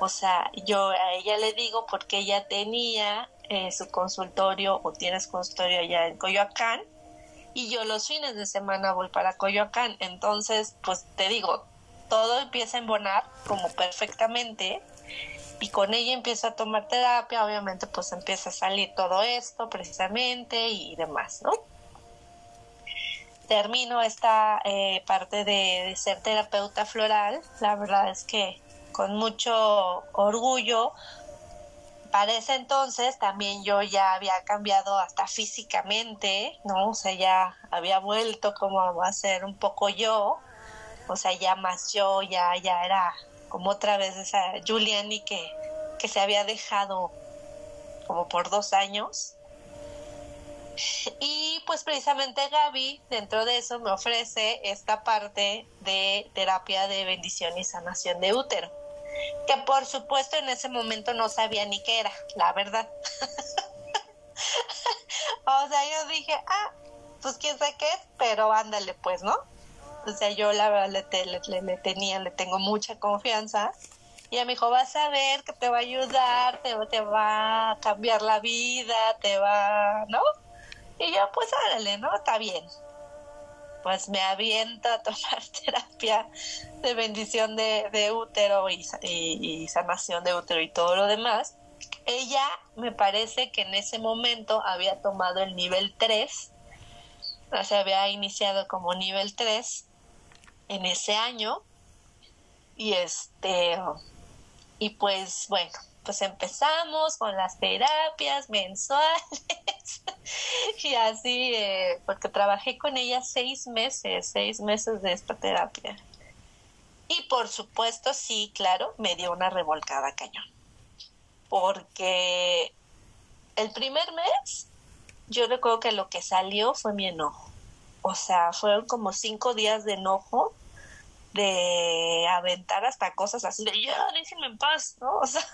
O sea, yo a ella le digo porque ella tenía eh, su consultorio o tienes consultorio allá en Coyoacán y yo los fines de semana voy para Coyoacán. Entonces, pues te digo, todo empieza a embonar como perfectamente y con ella empiezo a tomar terapia, obviamente pues empieza a salir todo esto precisamente y demás, ¿no? Termino esta eh, parte de ser terapeuta floral, la verdad es que con mucho orgullo para ese entonces también yo ya había cambiado hasta físicamente, ¿no? O sea, ya había vuelto como a ser un poco yo, o sea, ya más yo, ya, ya era como otra vez esa Juliani que, que se había dejado como por dos años. Y pues precisamente Gaby dentro de eso me ofrece esta parte de terapia de bendición y sanación de útero que por supuesto en ese momento no sabía ni qué era, la verdad. o sea, yo dije, ah, pues quién sabe qué es, pero ándale pues, ¿no? O sea, yo la verdad le, tenía, le tengo mucha confianza. Y ella me dijo, vas a ver que te va a ayudar, te, te va a cambiar la vida, te va, ¿no? Y yo, pues ándale, ¿no? Está bien pues me aviento a tomar terapia de bendición de, útero y, y, sanación de útero y todo lo demás. Ella me parece que en ese momento había tomado el nivel 3, o sea, había iniciado como nivel 3 en ese año. Y este, y pues bueno, pues empezamos con las terapias mensuales y así, eh, porque trabajé con ella seis meses, seis meses de esta terapia. Y por supuesto, sí, claro, me dio una revolcada cañón. Porque el primer mes, yo recuerdo que lo que salió fue mi enojo. O sea, fueron como cinco días de enojo, de aventar hasta cosas así de ya, déjenme en paz, ¿no? O sea,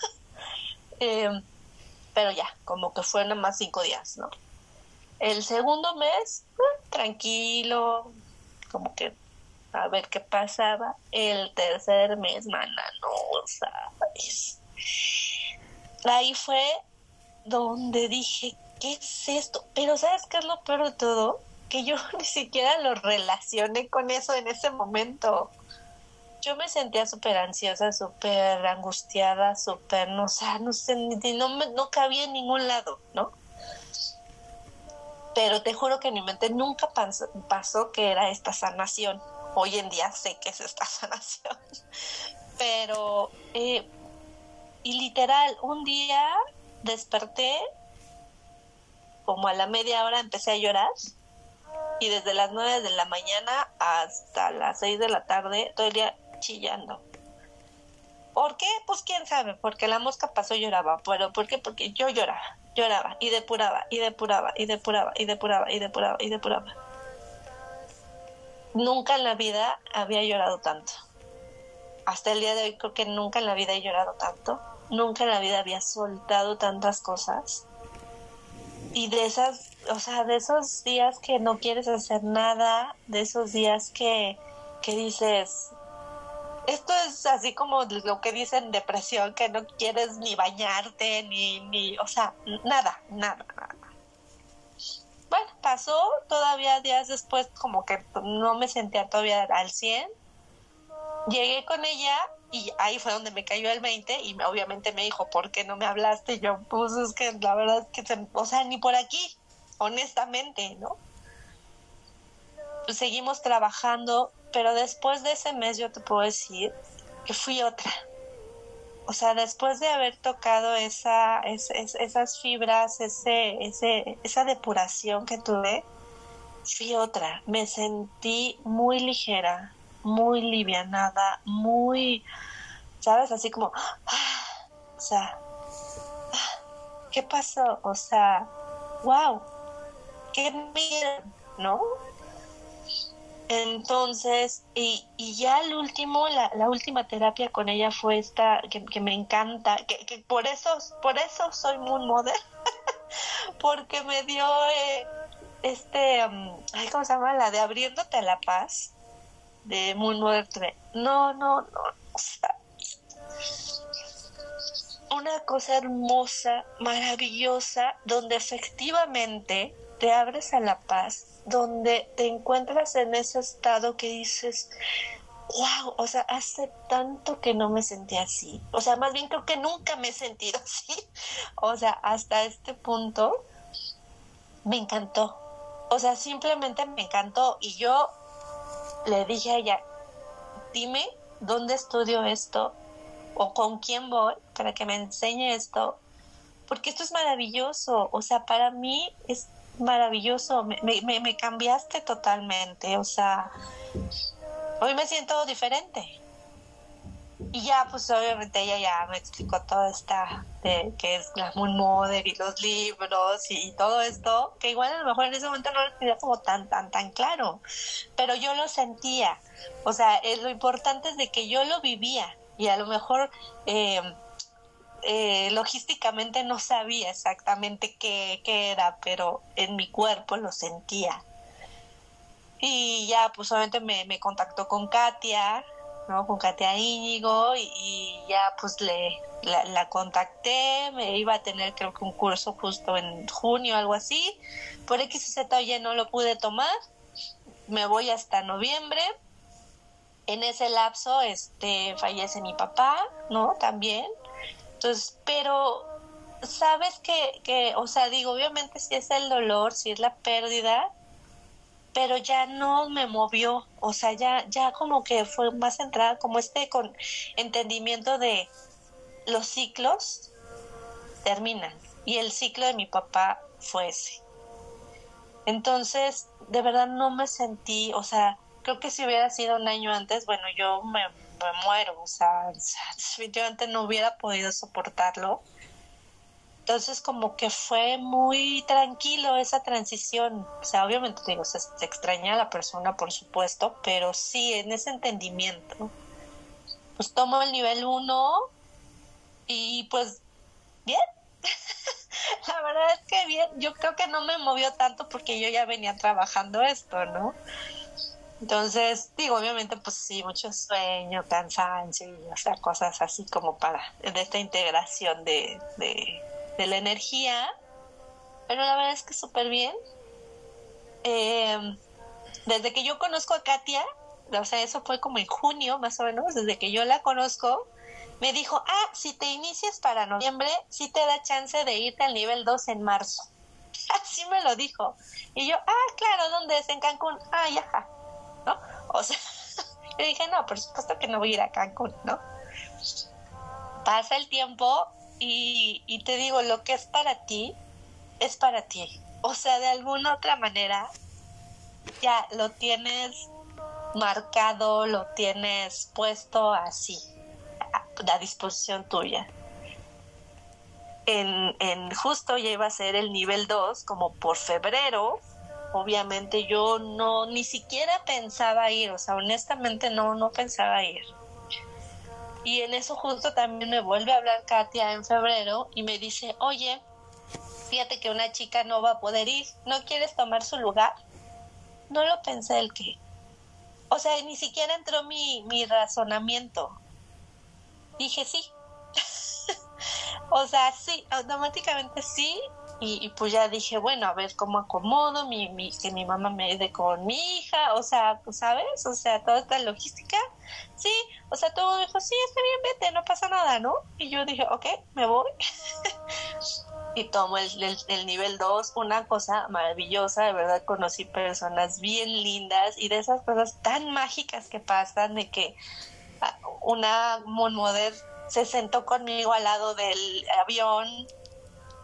eh, pero ya, como que fue nada más cinco días, ¿no? El segundo mes, eh, tranquilo, como que a ver qué pasaba. El tercer mes, mana, no sabes. Ahí fue donde dije, ¿qué es esto? Pero ¿sabes qué es lo peor de todo? Que yo ni siquiera lo relacioné con eso en ese momento yo me sentía súper ansiosa, súper angustiada, súper, no, o no sé, no, no cabía en ningún lado, ¿no? Pero te juro que en mi mente nunca pasó, que era esta sanación. Hoy en día sé que es esta sanación. Pero, eh, y literal, un día desperté, como a la media hora empecé a llorar y desde las nueve de la mañana hasta las seis de la tarde, todo el día chillando. ¿Por qué? Pues quién sabe, porque la mosca pasó y lloraba. Pero ¿por qué? Porque yo lloraba, lloraba y depuraba y depuraba y depuraba y depuraba y depuraba y depuraba. Nunca en la vida había llorado tanto. Hasta el día de hoy creo que nunca en la vida he llorado tanto. Nunca en la vida había soltado tantas cosas. Y de esas, o sea, de esos días que no quieres hacer nada, de esos días que, que dices, esto es así como lo que dicen depresión, que no quieres ni bañarte, ni, ni, o sea, nada, nada, nada. Bueno, pasó todavía días después, como que no me sentía todavía al 100. Llegué con ella y ahí fue donde me cayó el 20 y obviamente me dijo, ¿por qué no me hablaste? Y yo, pues es que la verdad es que, o sea, ni por aquí, honestamente, ¿no? Pues seguimos trabajando pero después de ese mes yo te puedo decir que fui otra. O sea, después de haber tocado esa, esas fibras, ese, esa depuración que tuve, fui otra. Me sentí muy ligera, muy livianada, muy, ¿sabes? Así como, ah, o sea, ah, ¿qué pasó? O sea, wow, qué miedo, ¿no? Entonces, y, y ya el último, la, la, última terapia con ella fue esta, que, me encanta, que, que, por eso, por eso soy Moon Mother, porque me dio eh, este, um, ¿cómo se llama? La de abriéndote a la paz, de Moon Mother 3. No, no, no, o sea, una cosa hermosa, maravillosa, donde efectivamente te abres a la paz, donde te encuentras en ese estado que dices, wow, o sea, hace tanto que no me sentí así. O sea, más bien creo que nunca me he sentido así. O sea, hasta este punto me encantó. O sea, simplemente me encantó. Y yo le dije a ella, dime dónde estudio esto o con quién voy para que me enseñe esto. Porque esto es maravilloso. O sea, para mí es maravilloso, me, me, me cambiaste totalmente, o sea, hoy me siento diferente. Y ya, pues obviamente ella ya me explicó toda esta, de que es la Moon Mother y los libros y, todo esto, que igual a lo mejor en ese momento no lo tenía como tan, tan, tan claro, pero yo lo sentía. O sea, eh, lo importante es de que yo lo vivía y a lo mejor eh, eh, logísticamente no sabía exactamente qué, qué, era, pero en mi cuerpo lo sentía. Y ya, pues obviamente me, me contactó con Katia, ¿no? Con Katia Íñigo y, ya pues le la, contacté, me iba a tener creo que un curso justo en junio, algo así. Por X y Z oye no lo pude tomar, me voy hasta noviembre. En ese lapso este fallece mi papá, ¿no? También. Entonces, pero sabes que, que, o sea, digo, obviamente si es el dolor, si es la pérdida, pero ya no me movió, o sea, ya, ya como que fue más centrada, como este con entendimiento de los ciclos terminan, y el ciclo de mi papá fue ese. Entonces, de verdad no me sentí, o sea, creo que si hubiera sido un año antes, bueno, yo me me muero, o sea, definitivamente no hubiera podido soportarlo. Entonces como que fue muy tranquilo esa transición. O sea, obviamente digo, se, extraña a la persona, por supuesto, pero sí, en ese entendimiento. Pues tomo el nivel 1 y pues bien. la verdad es que bien, yo creo que no me movió tanto porque yo ya venía trabajando esto, ¿no? Entonces, digo, obviamente, pues sí, mucho sueño, cansancio, y, o sea, cosas así como para, de esta integración de, de, la energía. Pero la verdad es que súper bien. Eh, desde que yo conozco a Katia, o sea, eso fue como en junio, más o menos, desde que yo la conozco, me dijo, ah, si te inicias para noviembre, sí te da chance de irte al nivel 2 en marzo. Así me lo dijo. Y yo, ah, claro, ¿dónde es? En Cancún. Ah, ya. ¿No? O sea, yo dije, no, por supuesto que no voy a ir a Cancún, ¿no? Pasa el tiempo y, te digo, lo que es para ti, es para ti. O sea, de alguna otra manera, ya lo tienes marcado, lo tienes puesto así, a, a disposición tuya. En, en, justo ya iba a ser el nivel 2, como por febrero, obviamente yo no ni siquiera pensaba ir, o sea, honestamente no no pensaba ir. Y en eso justo también me vuelve a hablar Katia en febrero y me dice, "Oye, fíjate que una chica no va a poder ir, ¿no quieres tomar su lugar?" No lo pensé el que o sea, ni siquiera entró mi, mi razonamiento. Dije sí. O sea, sí, automáticamente sí, y, pues ya dije, bueno, a ver cómo acomodo, mi, mi, que mi mamá me ayude con mi hija, o sea, ¿sabes? O sea, toda esta logística. Sí, o sea, todo dijo, sí, está bien, vete, no pasa nada, ¿no? Y yo dije, ok, me voy. y tomo el, el, el nivel 2, una cosa maravillosa, de verdad conocí personas bien lindas y de esas cosas tan mágicas que pasan, de que ah, una Moon se sentó conmigo al lado del avión.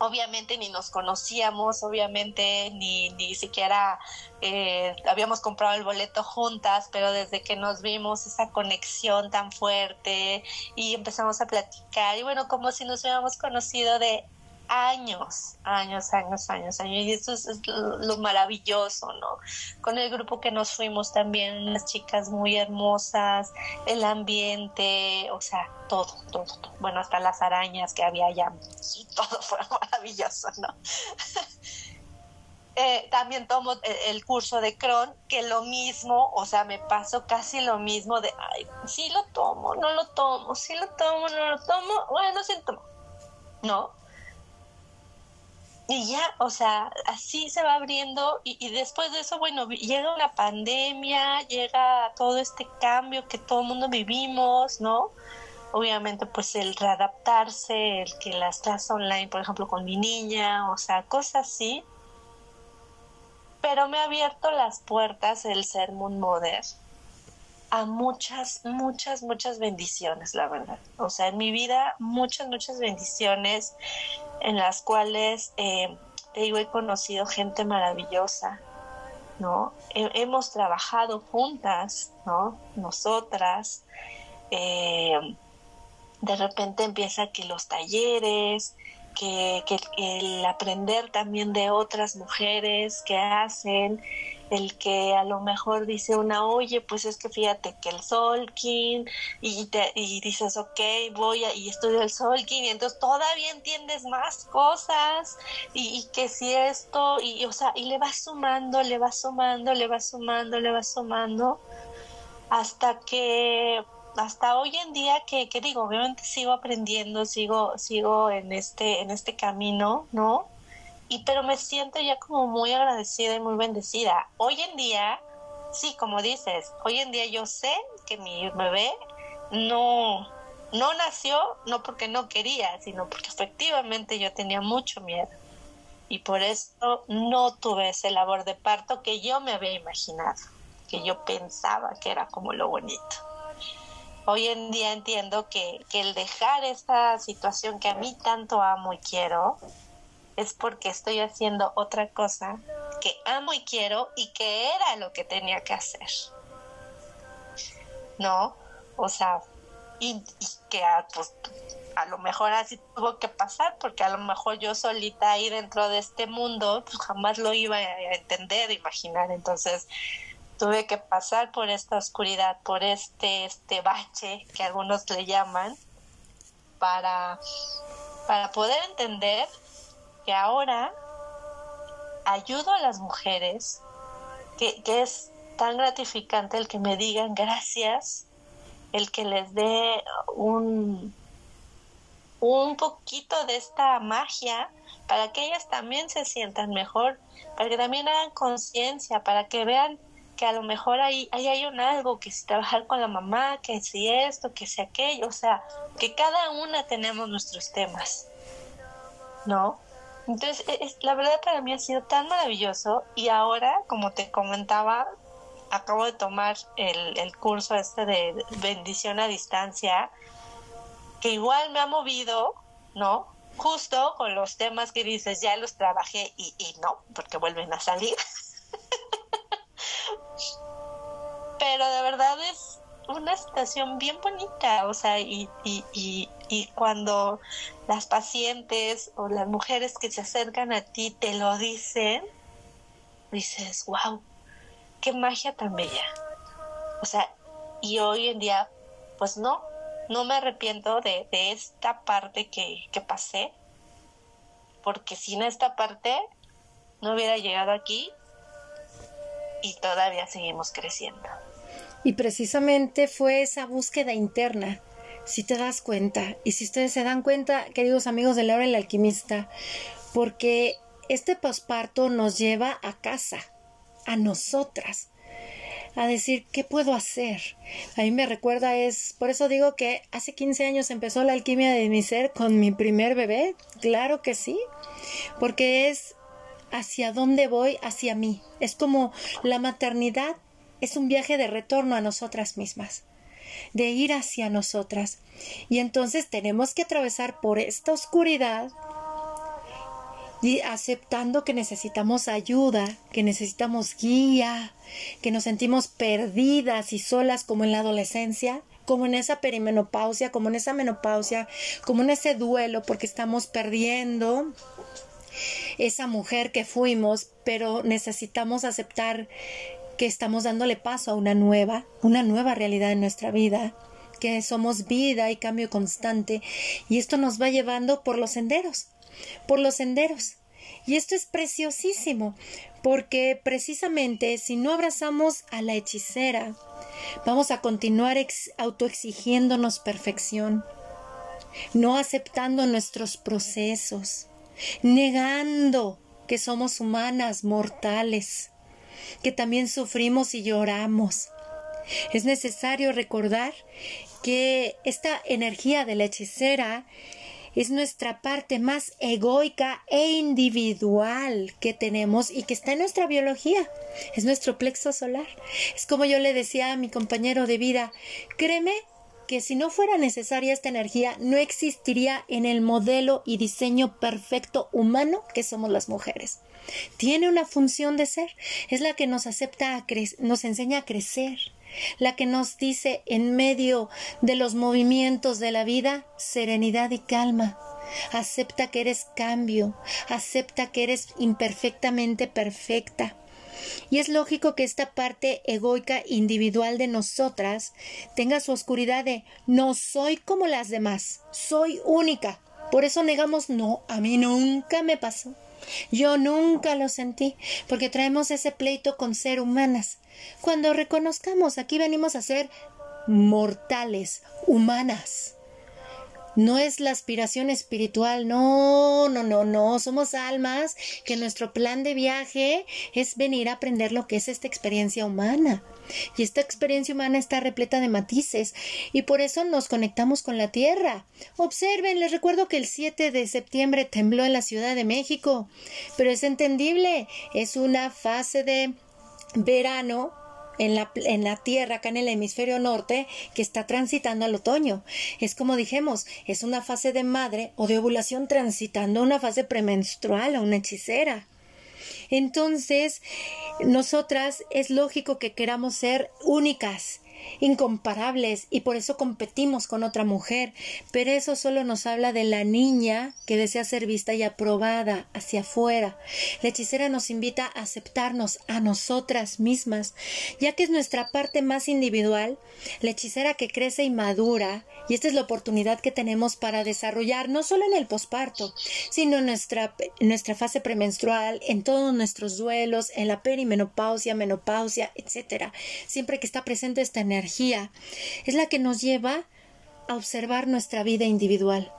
Obviamente ni nos conocíamos, obviamente ni, ni siquiera eh, habíamos comprado el boleto juntas, pero desde que nos vimos esa conexión tan fuerte y empezamos a platicar y bueno, como si nos hubiéramos conocido de años, años, años, años, años. Y eso es, lo, maravilloso, ¿no? Con el grupo que nos fuimos también, unas chicas muy hermosas, el ambiente, o sea, todo, todo, todo. Bueno, hasta las arañas que había allá, todo fue maravilloso, ¿no? Eh, también tomo el, curso de Cron, que lo mismo, o sea, me pasó casi lo mismo de, ay, sí lo tomo, no lo tomo, sí lo tomo, no lo tomo, bueno, sí lo ¿no? Y ya, o sea, así se va abriendo y, después de eso, bueno, llega una pandemia, llega todo este cambio que todo el mundo vivimos, ¿no? Obviamente, pues el readaptarse, el que las clases online, por ejemplo, con mi niña, o sea, cosas así pero me ha abierto las puertas el ser Mother a muchas, muchas, muchas bendiciones, la verdad. O sea, en mi vida, muchas, muchas bendiciones en las cuales, eh, he conocido gente maravillosa, ¿no? hemos trabajado juntas, ¿no? Nosotras. Eh, de repente empieza que los talleres, que, el aprender también de otras mujeres que hacen, el que a lo mejor dice una, oye, pues es que fíjate que el Solkin, y, te, y dices, ok, voy a, y estudio el Solkin, y entonces todavía entiendes más cosas, y, y, que si esto, y o sea, y le vas sumando, le vas sumando, le vas sumando, le vas sumando, hasta que hasta hoy en día que, que, digo, obviamente sigo aprendiendo, sigo, sigo en este, en este camino, ¿no? Y pero me siento ya como muy agradecida y muy bendecida. Hoy en día, sí, como dices, hoy en día yo sé que mi bebé no, no nació, no porque no quería, sino porque efectivamente yo tenía mucho miedo. Y por eso no tuve ese labor de parto que yo me había imaginado, que yo pensaba que era como lo bonito hoy en día entiendo que, el dejar esta situación que a mí tanto amo y quiero es porque estoy haciendo otra cosa que amo y quiero y que era lo que tenía que hacer. ¿No? O sea, y, que a, pues, a lo mejor así tuvo que pasar, porque a lo mejor yo solita ahí dentro de este mundo pues, jamás lo iba a entender, imaginar. Entonces, tuve que pasar por esta oscuridad, por este, este bache que algunos le llaman, para, para poder entender ahora ayudo a las mujeres, que, que es tan gratificante el que me digan gracias, el que les dé un, un poquito de esta magia para que ellas también se sientan mejor, para que también hagan conciencia, para que vean que a lo mejor ahí, hay un algo, que si trabajar con la mamá, que si esto, que si aquello, o sea, que cada una tenemos nuestros temas, ¿no? Entonces, e, la verdad para mí ha sido tan maravilloso y ahora, como te comentaba, acabo de tomar el, el curso este de bendición a distancia, que igual me ha movido, ¿no? Justo con los temas que dices, ya los trabajé y, y no, porque vuelven a salir. pero de verdad es una situación bien bonita, o sea, y, y, y, cuando las pacientes o las mujeres que se acercan a ti te lo dicen, dices, wow, qué magia tan bella. O sea, y hoy en día, pues no, no me arrepiento de, de esta parte que, que pasé, porque sin esta parte no hubiera llegado aquí y todavía seguimos creciendo. Y precisamente fue esa búsqueda interna, si te das cuenta, y si ustedes se dan cuenta, queridos amigos de Laura el alquimista, porque este posparto nos lleva a casa, a nosotras, a decir, ¿qué puedo hacer? A mí me recuerda es, por eso digo que hace 15 años empezó la alquimia de mi ser con mi primer bebé, claro que sí, porque es hacia dónde voy, hacia mí. Es como la maternidad es un viaje de retorno a nosotras mismas, de ir hacia nosotras. Y entonces tenemos que atravesar por esta oscuridad y aceptando que necesitamos ayuda, que necesitamos guía, que nos sentimos perdidas y solas como en la adolescencia, como en esa perimenopausia, como en esa menopausia, como en ese duelo, porque estamos perdiendo esa mujer que fuimos, pero necesitamos aceptar que estamos dándole paso a una nueva, una nueva realidad en nuestra vida, que somos vida y cambio constante, y esto nos va llevando por los senderos, por los senderos. Y esto es preciosísimo, porque precisamente si no abrazamos a la hechicera, vamos a continuar autoexigiéndonos perfección, no aceptando nuestros procesos, negando que somos humanas, mortales, que también sufrimos y lloramos. Es necesario recordar que esta energía de la hechicera es nuestra parte más egoica e individual que tenemos y que está en nuestra biología. Es nuestro plexo solar. Es como yo le decía a mi compañero de vida, créeme que si no fuera necesaria esta energía, no existiría en el modelo y diseño perfecto humano que somos las mujeres. Tiene una función de ser, es la que nos acepta a nos enseña a crecer, la que nos dice en medio de los movimientos de la vida serenidad y calma. Acepta que eres cambio, acepta que eres imperfectamente perfecta. Y es lógico que esta parte egoica individual de nosotras tenga su oscuridad de no soy como las demás, soy única. Por eso negamos no, a mí nunca me pasó. Yo nunca lo sentí, porque traemos ese pleito con ser humanas. Cuando reconozcamos, aquí venimos a ser mortales, humanas. No es la aspiración espiritual, no, no, no, no, somos almas que nuestro plan de viaje es venir a aprender lo que es esta experiencia humana. Y esta experiencia humana está repleta de matices y por eso nos conectamos con la Tierra. Observen, les recuerdo que el 7 de septiembre tembló en la Ciudad de México, pero es entendible, es una fase de verano en la, en la Tierra, acá en el hemisferio norte, que está transitando al otoño. Es como dijimos, es una fase de madre o de ovulación transitando una fase premenstrual o una hechicera. Entonces, nosotras es lógico que queramos ser únicas incomparables y por eso competimos con otra mujer, pero eso solo nos habla de la niña que desea ser vista y aprobada hacia afuera. La hechicera nos invita a aceptarnos a nosotras mismas, ya que es nuestra parte más individual, la hechicera que crece y madura, y esta es la oportunidad que tenemos para desarrollar no solo en el posparto, sino en nuestra, nuestra fase premenstrual, en todos nuestros duelos, en la perimenopausia, menopausia, etcétera. Siempre que está presente esta energía, es la que nos lleva a observar nuestra vida individual,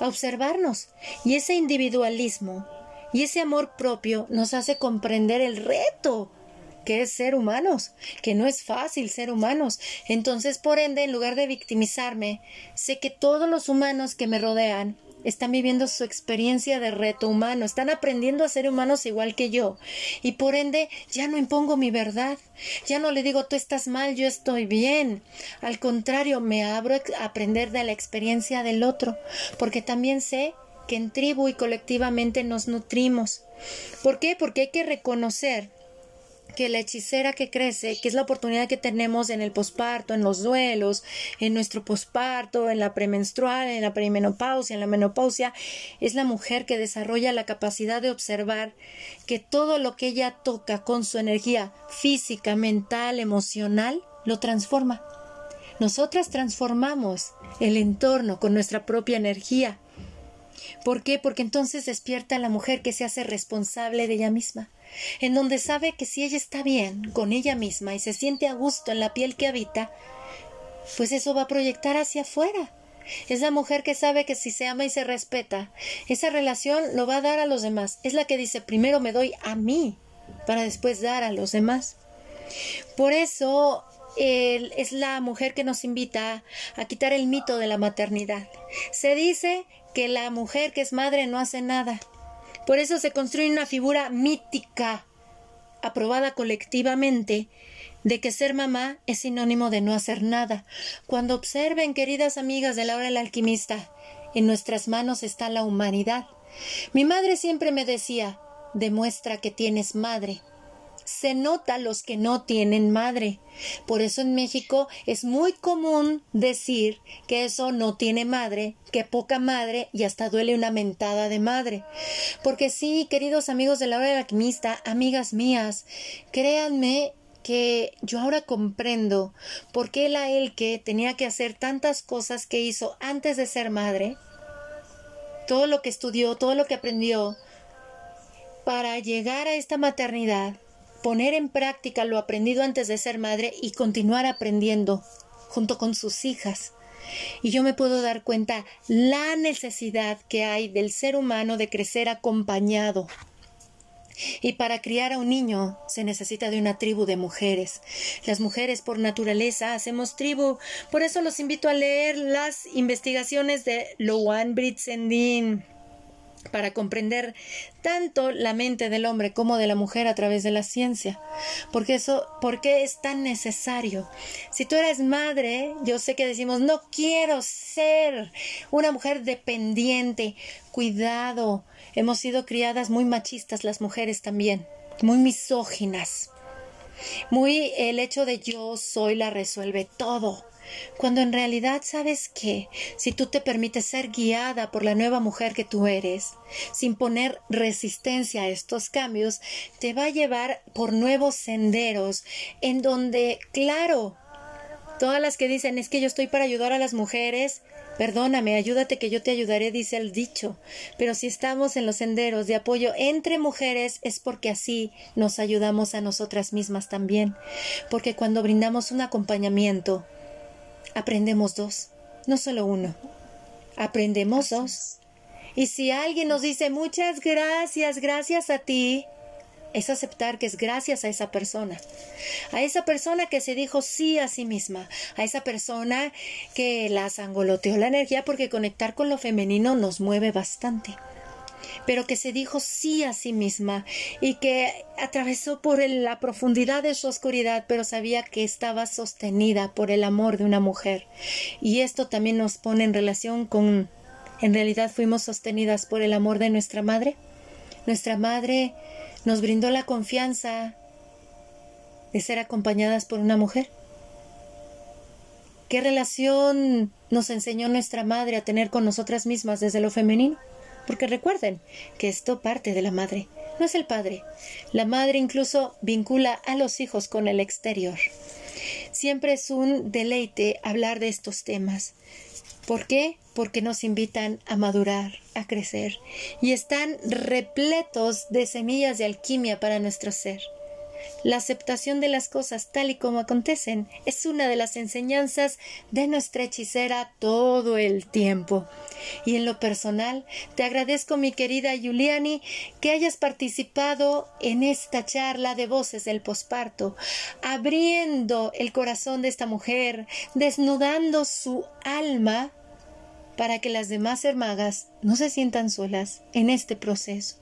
a observarnos. Y ese individualismo y ese amor propio nos hace comprender el reto que es ser humanos, que no es fácil ser humanos. Entonces, por ende, en lugar de victimizarme, sé que todos los humanos que me rodean están viviendo su experiencia de reto humano, están aprendiendo a ser humanos igual que yo. Y por ende ya no impongo mi verdad, ya no le digo tú estás mal, yo estoy bien. Al contrario, me abro a aprender de la experiencia del otro, porque también sé que en tribu y colectivamente nos nutrimos. ¿Por qué? Porque hay que reconocer que la hechicera que crece, que es la oportunidad que tenemos en el posparto, en los duelos, en nuestro posparto, en la premenstrual, en la perimenopausia, en la menopausia, es la mujer que desarrolla la capacidad de observar que todo lo que ella toca con su energía física, mental, emocional, lo transforma. Nosotras transformamos el entorno con nuestra propia energía. ¿Por qué? Porque entonces despierta a la mujer que se hace responsable de ella misma en donde sabe que si ella está bien con ella misma y se siente a gusto en la piel que habita, pues eso va a proyectar hacia afuera. Es la mujer que sabe que si se ama y se respeta, esa relación lo va a dar a los demás. Es la que dice primero me doy a mí para después dar a los demás. Por eso es la mujer que nos invita a quitar el mito de la maternidad. Se dice que la mujer que es madre no hace nada. Por eso se construye una figura mítica, aprobada colectivamente, de que ser mamá es sinónimo de no hacer nada. Cuando observen, queridas amigas de la hora del alquimista, en nuestras manos está la humanidad. Mi madre siempre me decía, demuestra que tienes madre. Se nota los que no tienen madre. Por eso en México es muy común decir que eso no tiene madre, que poca madre y hasta duele una mentada de madre. Porque sí, queridos amigos de la hora del alquimista, amigas mías, créanme que yo ahora comprendo por qué la Elke tenía que hacer tantas cosas que hizo antes de ser madre, todo lo que estudió, todo lo que aprendió, para llegar a esta maternidad, poner en práctica lo aprendido antes de ser madre y continuar aprendiendo junto con sus hijas. Y yo me puedo dar cuenta la necesidad que hay del ser humano de crecer acompañado. Y para criar a un niño se necesita de una tribu de mujeres. Las mujeres por naturaleza hacemos tribu. Por eso los invito a leer las investigaciones de Loan Britzendin para comprender tanto la mente del hombre como de la mujer a través de la ciencia. Porque eso, ¿por qué es tan necesario? Si tú eres madre, yo sé que decimos, no quiero ser una mujer dependiente. Cuidado, hemos sido criadas muy machistas las mujeres también, muy misóginas. Muy el hecho de yo soy la resuelve todo cuando en realidad sabes que si tú te permites ser guiada por la nueva mujer que tú eres, sin poner resistencia a estos cambios, te va a llevar por nuevos senderos en donde, claro, todas las que dicen es que yo estoy para ayudar a las mujeres, Perdóname, ayúdate que yo te ayudaré, dice el dicho. Pero si estamos en los senderos de apoyo entre mujeres es porque así nos ayudamos a nosotras mismas también. Porque cuando brindamos un acompañamiento, aprendemos dos, no solo uno. Aprendemos dos. Y si alguien nos dice muchas gracias, gracias a ti, es aceptar que es gracias a esa persona, a esa persona que se dijo sí a sí misma, a esa persona que la sangoloteó la energía porque conectar con lo femenino nos mueve bastante pero que se dijo sí a sí misma y que atravesó por la profundidad de su oscuridad, pero sabía que estaba sostenida por el amor de una mujer. Y esto también nos pone en relación con, en realidad fuimos sostenidas por el amor de nuestra madre. Nuestra madre nos brindó la confianza de ser acompañadas por una mujer. ¿Qué relación nos enseñó nuestra madre a tener con nosotras mismas desde lo femenino? Porque recuerden que esto parte de la madre, no es el padre. La madre incluso vincula a los hijos con el exterior. Siempre es un deleite hablar de estos temas. ¿Por qué? Porque nos invitan a madurar, a crecer, y están repletos de semillas de alquimia para nuestro ser. La aceptación de las cosas tal y como acontecen es una de las enseñanzas de nuestra hechicera todo el tiempo. Y en lo personal, te agradezco, mi querida Giuliani, que hayas participado en esta charla de voces del posparto, abriendo el corazón de esta mujer, desnudando su alma para que las demás hermagas no se sientan solas en este proceso.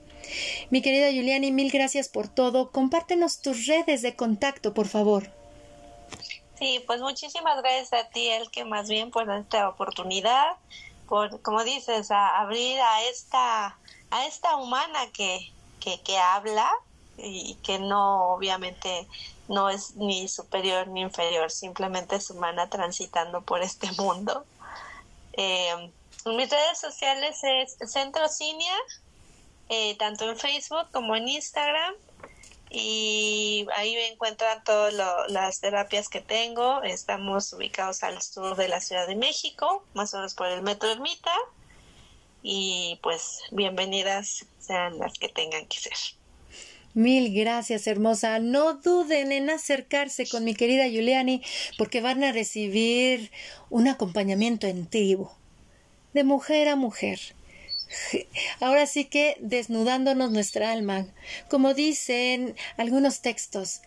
Mi querida Juliani, mil gracias por todo. Compártenos tus redes de contacto, por favor. Sí, pues muchísimas gracias a ti, el que más bien por esta oportunidad, por, como dices, a abrir a esta, a esta humana que, que, que habla y que no, obviamente, no es ni superior ni inferior, simplemente es humana transitando por este mundo. Eh, mis redes sociales es Centro Cinia, eh, tanto en Facebook como en Instagram. Y ahí me encuentran todas las terapias que tengo. Estamos ubicados al sur de la Ciudad de México, más o menos por el Metro Ermita. Y pues bienvenidas sean las que tengan que ser. Mil gracias, hermosa. No duden en acercarse con mi querida Juliani porque van a recibir un acompañamiento en tribu, de mujer a mujer Ahora sí que desnudándonos nuestra alma, como dicen algunos textos,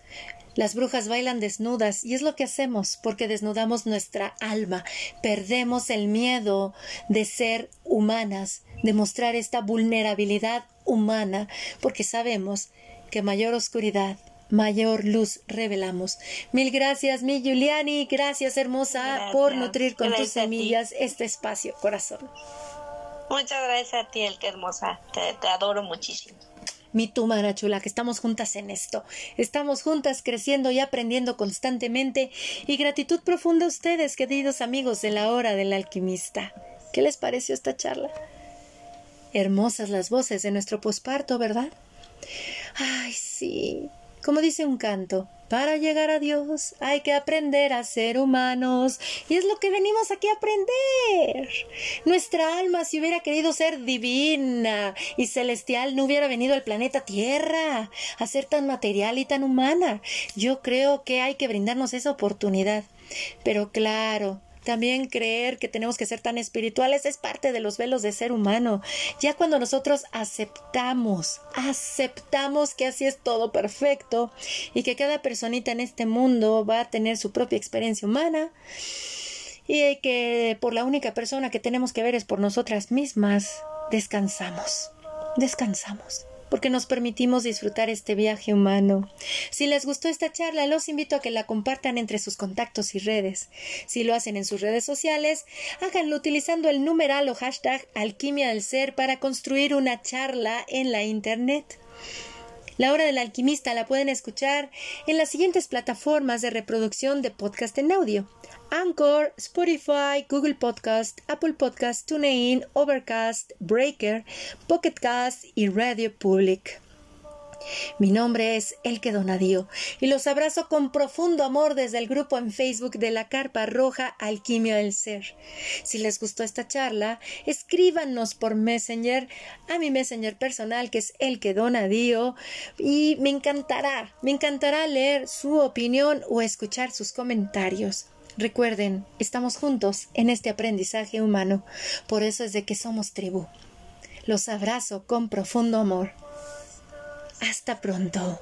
las brujas bailan desnudas y es lo que hacemos porque desnudamos nuestra alma, perdemos el miedo de ser humanas, de mostrar esta vulnerabilidad humana, porque sabemos que mayor oscuridad, mayor luz revelamos. Mil gracias, mi Giuliani, gracias hermosa por nutrir con tus semillas este espacio, corazón. Muchas gracias a ti, el que hermosa. Te, adoro muchísimo. mi tu mana chula, que estamos juntas en esto. Estamos juntas creciendo y aprendiendo constantemente. Y gratitud profunda a ustedes, queridos amigos de la hora del alquimista. ¿Qué les pareció esta charla? Hermosas las voces de nuestro posparto, ¿verdad? Ay, sí. Como dice un canto, para llegar a Dios hay que aprender a ser humanos. Y es lo que venimos aquí a aprender. Nuestra alma, si hubiera querido ser divina y celestial, no hubiera venido al planeta Tierra a ser tan material y tan humana. Yo creo que hay que brindarnos esa oportunidad. Pero claro, también creer que tenemos que ser tan espirituales es parte de los velos de ser humano. Ya cuando nosotros aceptamos, aceptamos que así es todo perfecto y que cada personita en este mundo va a tener su propia experiencia humana y que por la única persona que tenemos que ver es por nosotras mismas, descansamos, descansamos porque nos permitimos disfrutar este viaje humano. Si les gustó esta charla, los invito a que la compartan entre sus contactos y redes. Si lo hacen en sus redes sociales, háganlo utilizando el numeral o hashtag alquimia del ser para construir una charla en la Internet. La hora del alquimista la pueden escuchar en las siguientes plataformas de reproducción de podcast en audio. Anchor, Spotify, Google Podcast, Apple Podcast, TuneIn, Overcast, Breaker, Pocket Cast y Radio Public. Mi nombre es Elke Donadío y los abrazo con profundo amor desde el grupo en Facebook de la Carpa Roja Alquimia del Ser. Si les gustó esta charla, escríbanos por Messenger a mi Messenger personal que es Elke Donadío y me encantará, me encantará leer su opinión o escuchar sus comentarios. Recuerden, estamos juntos en este aprendizaje humano, por eso es de que somos tribu. Los abrazo con profundo amor. Hasta pronto.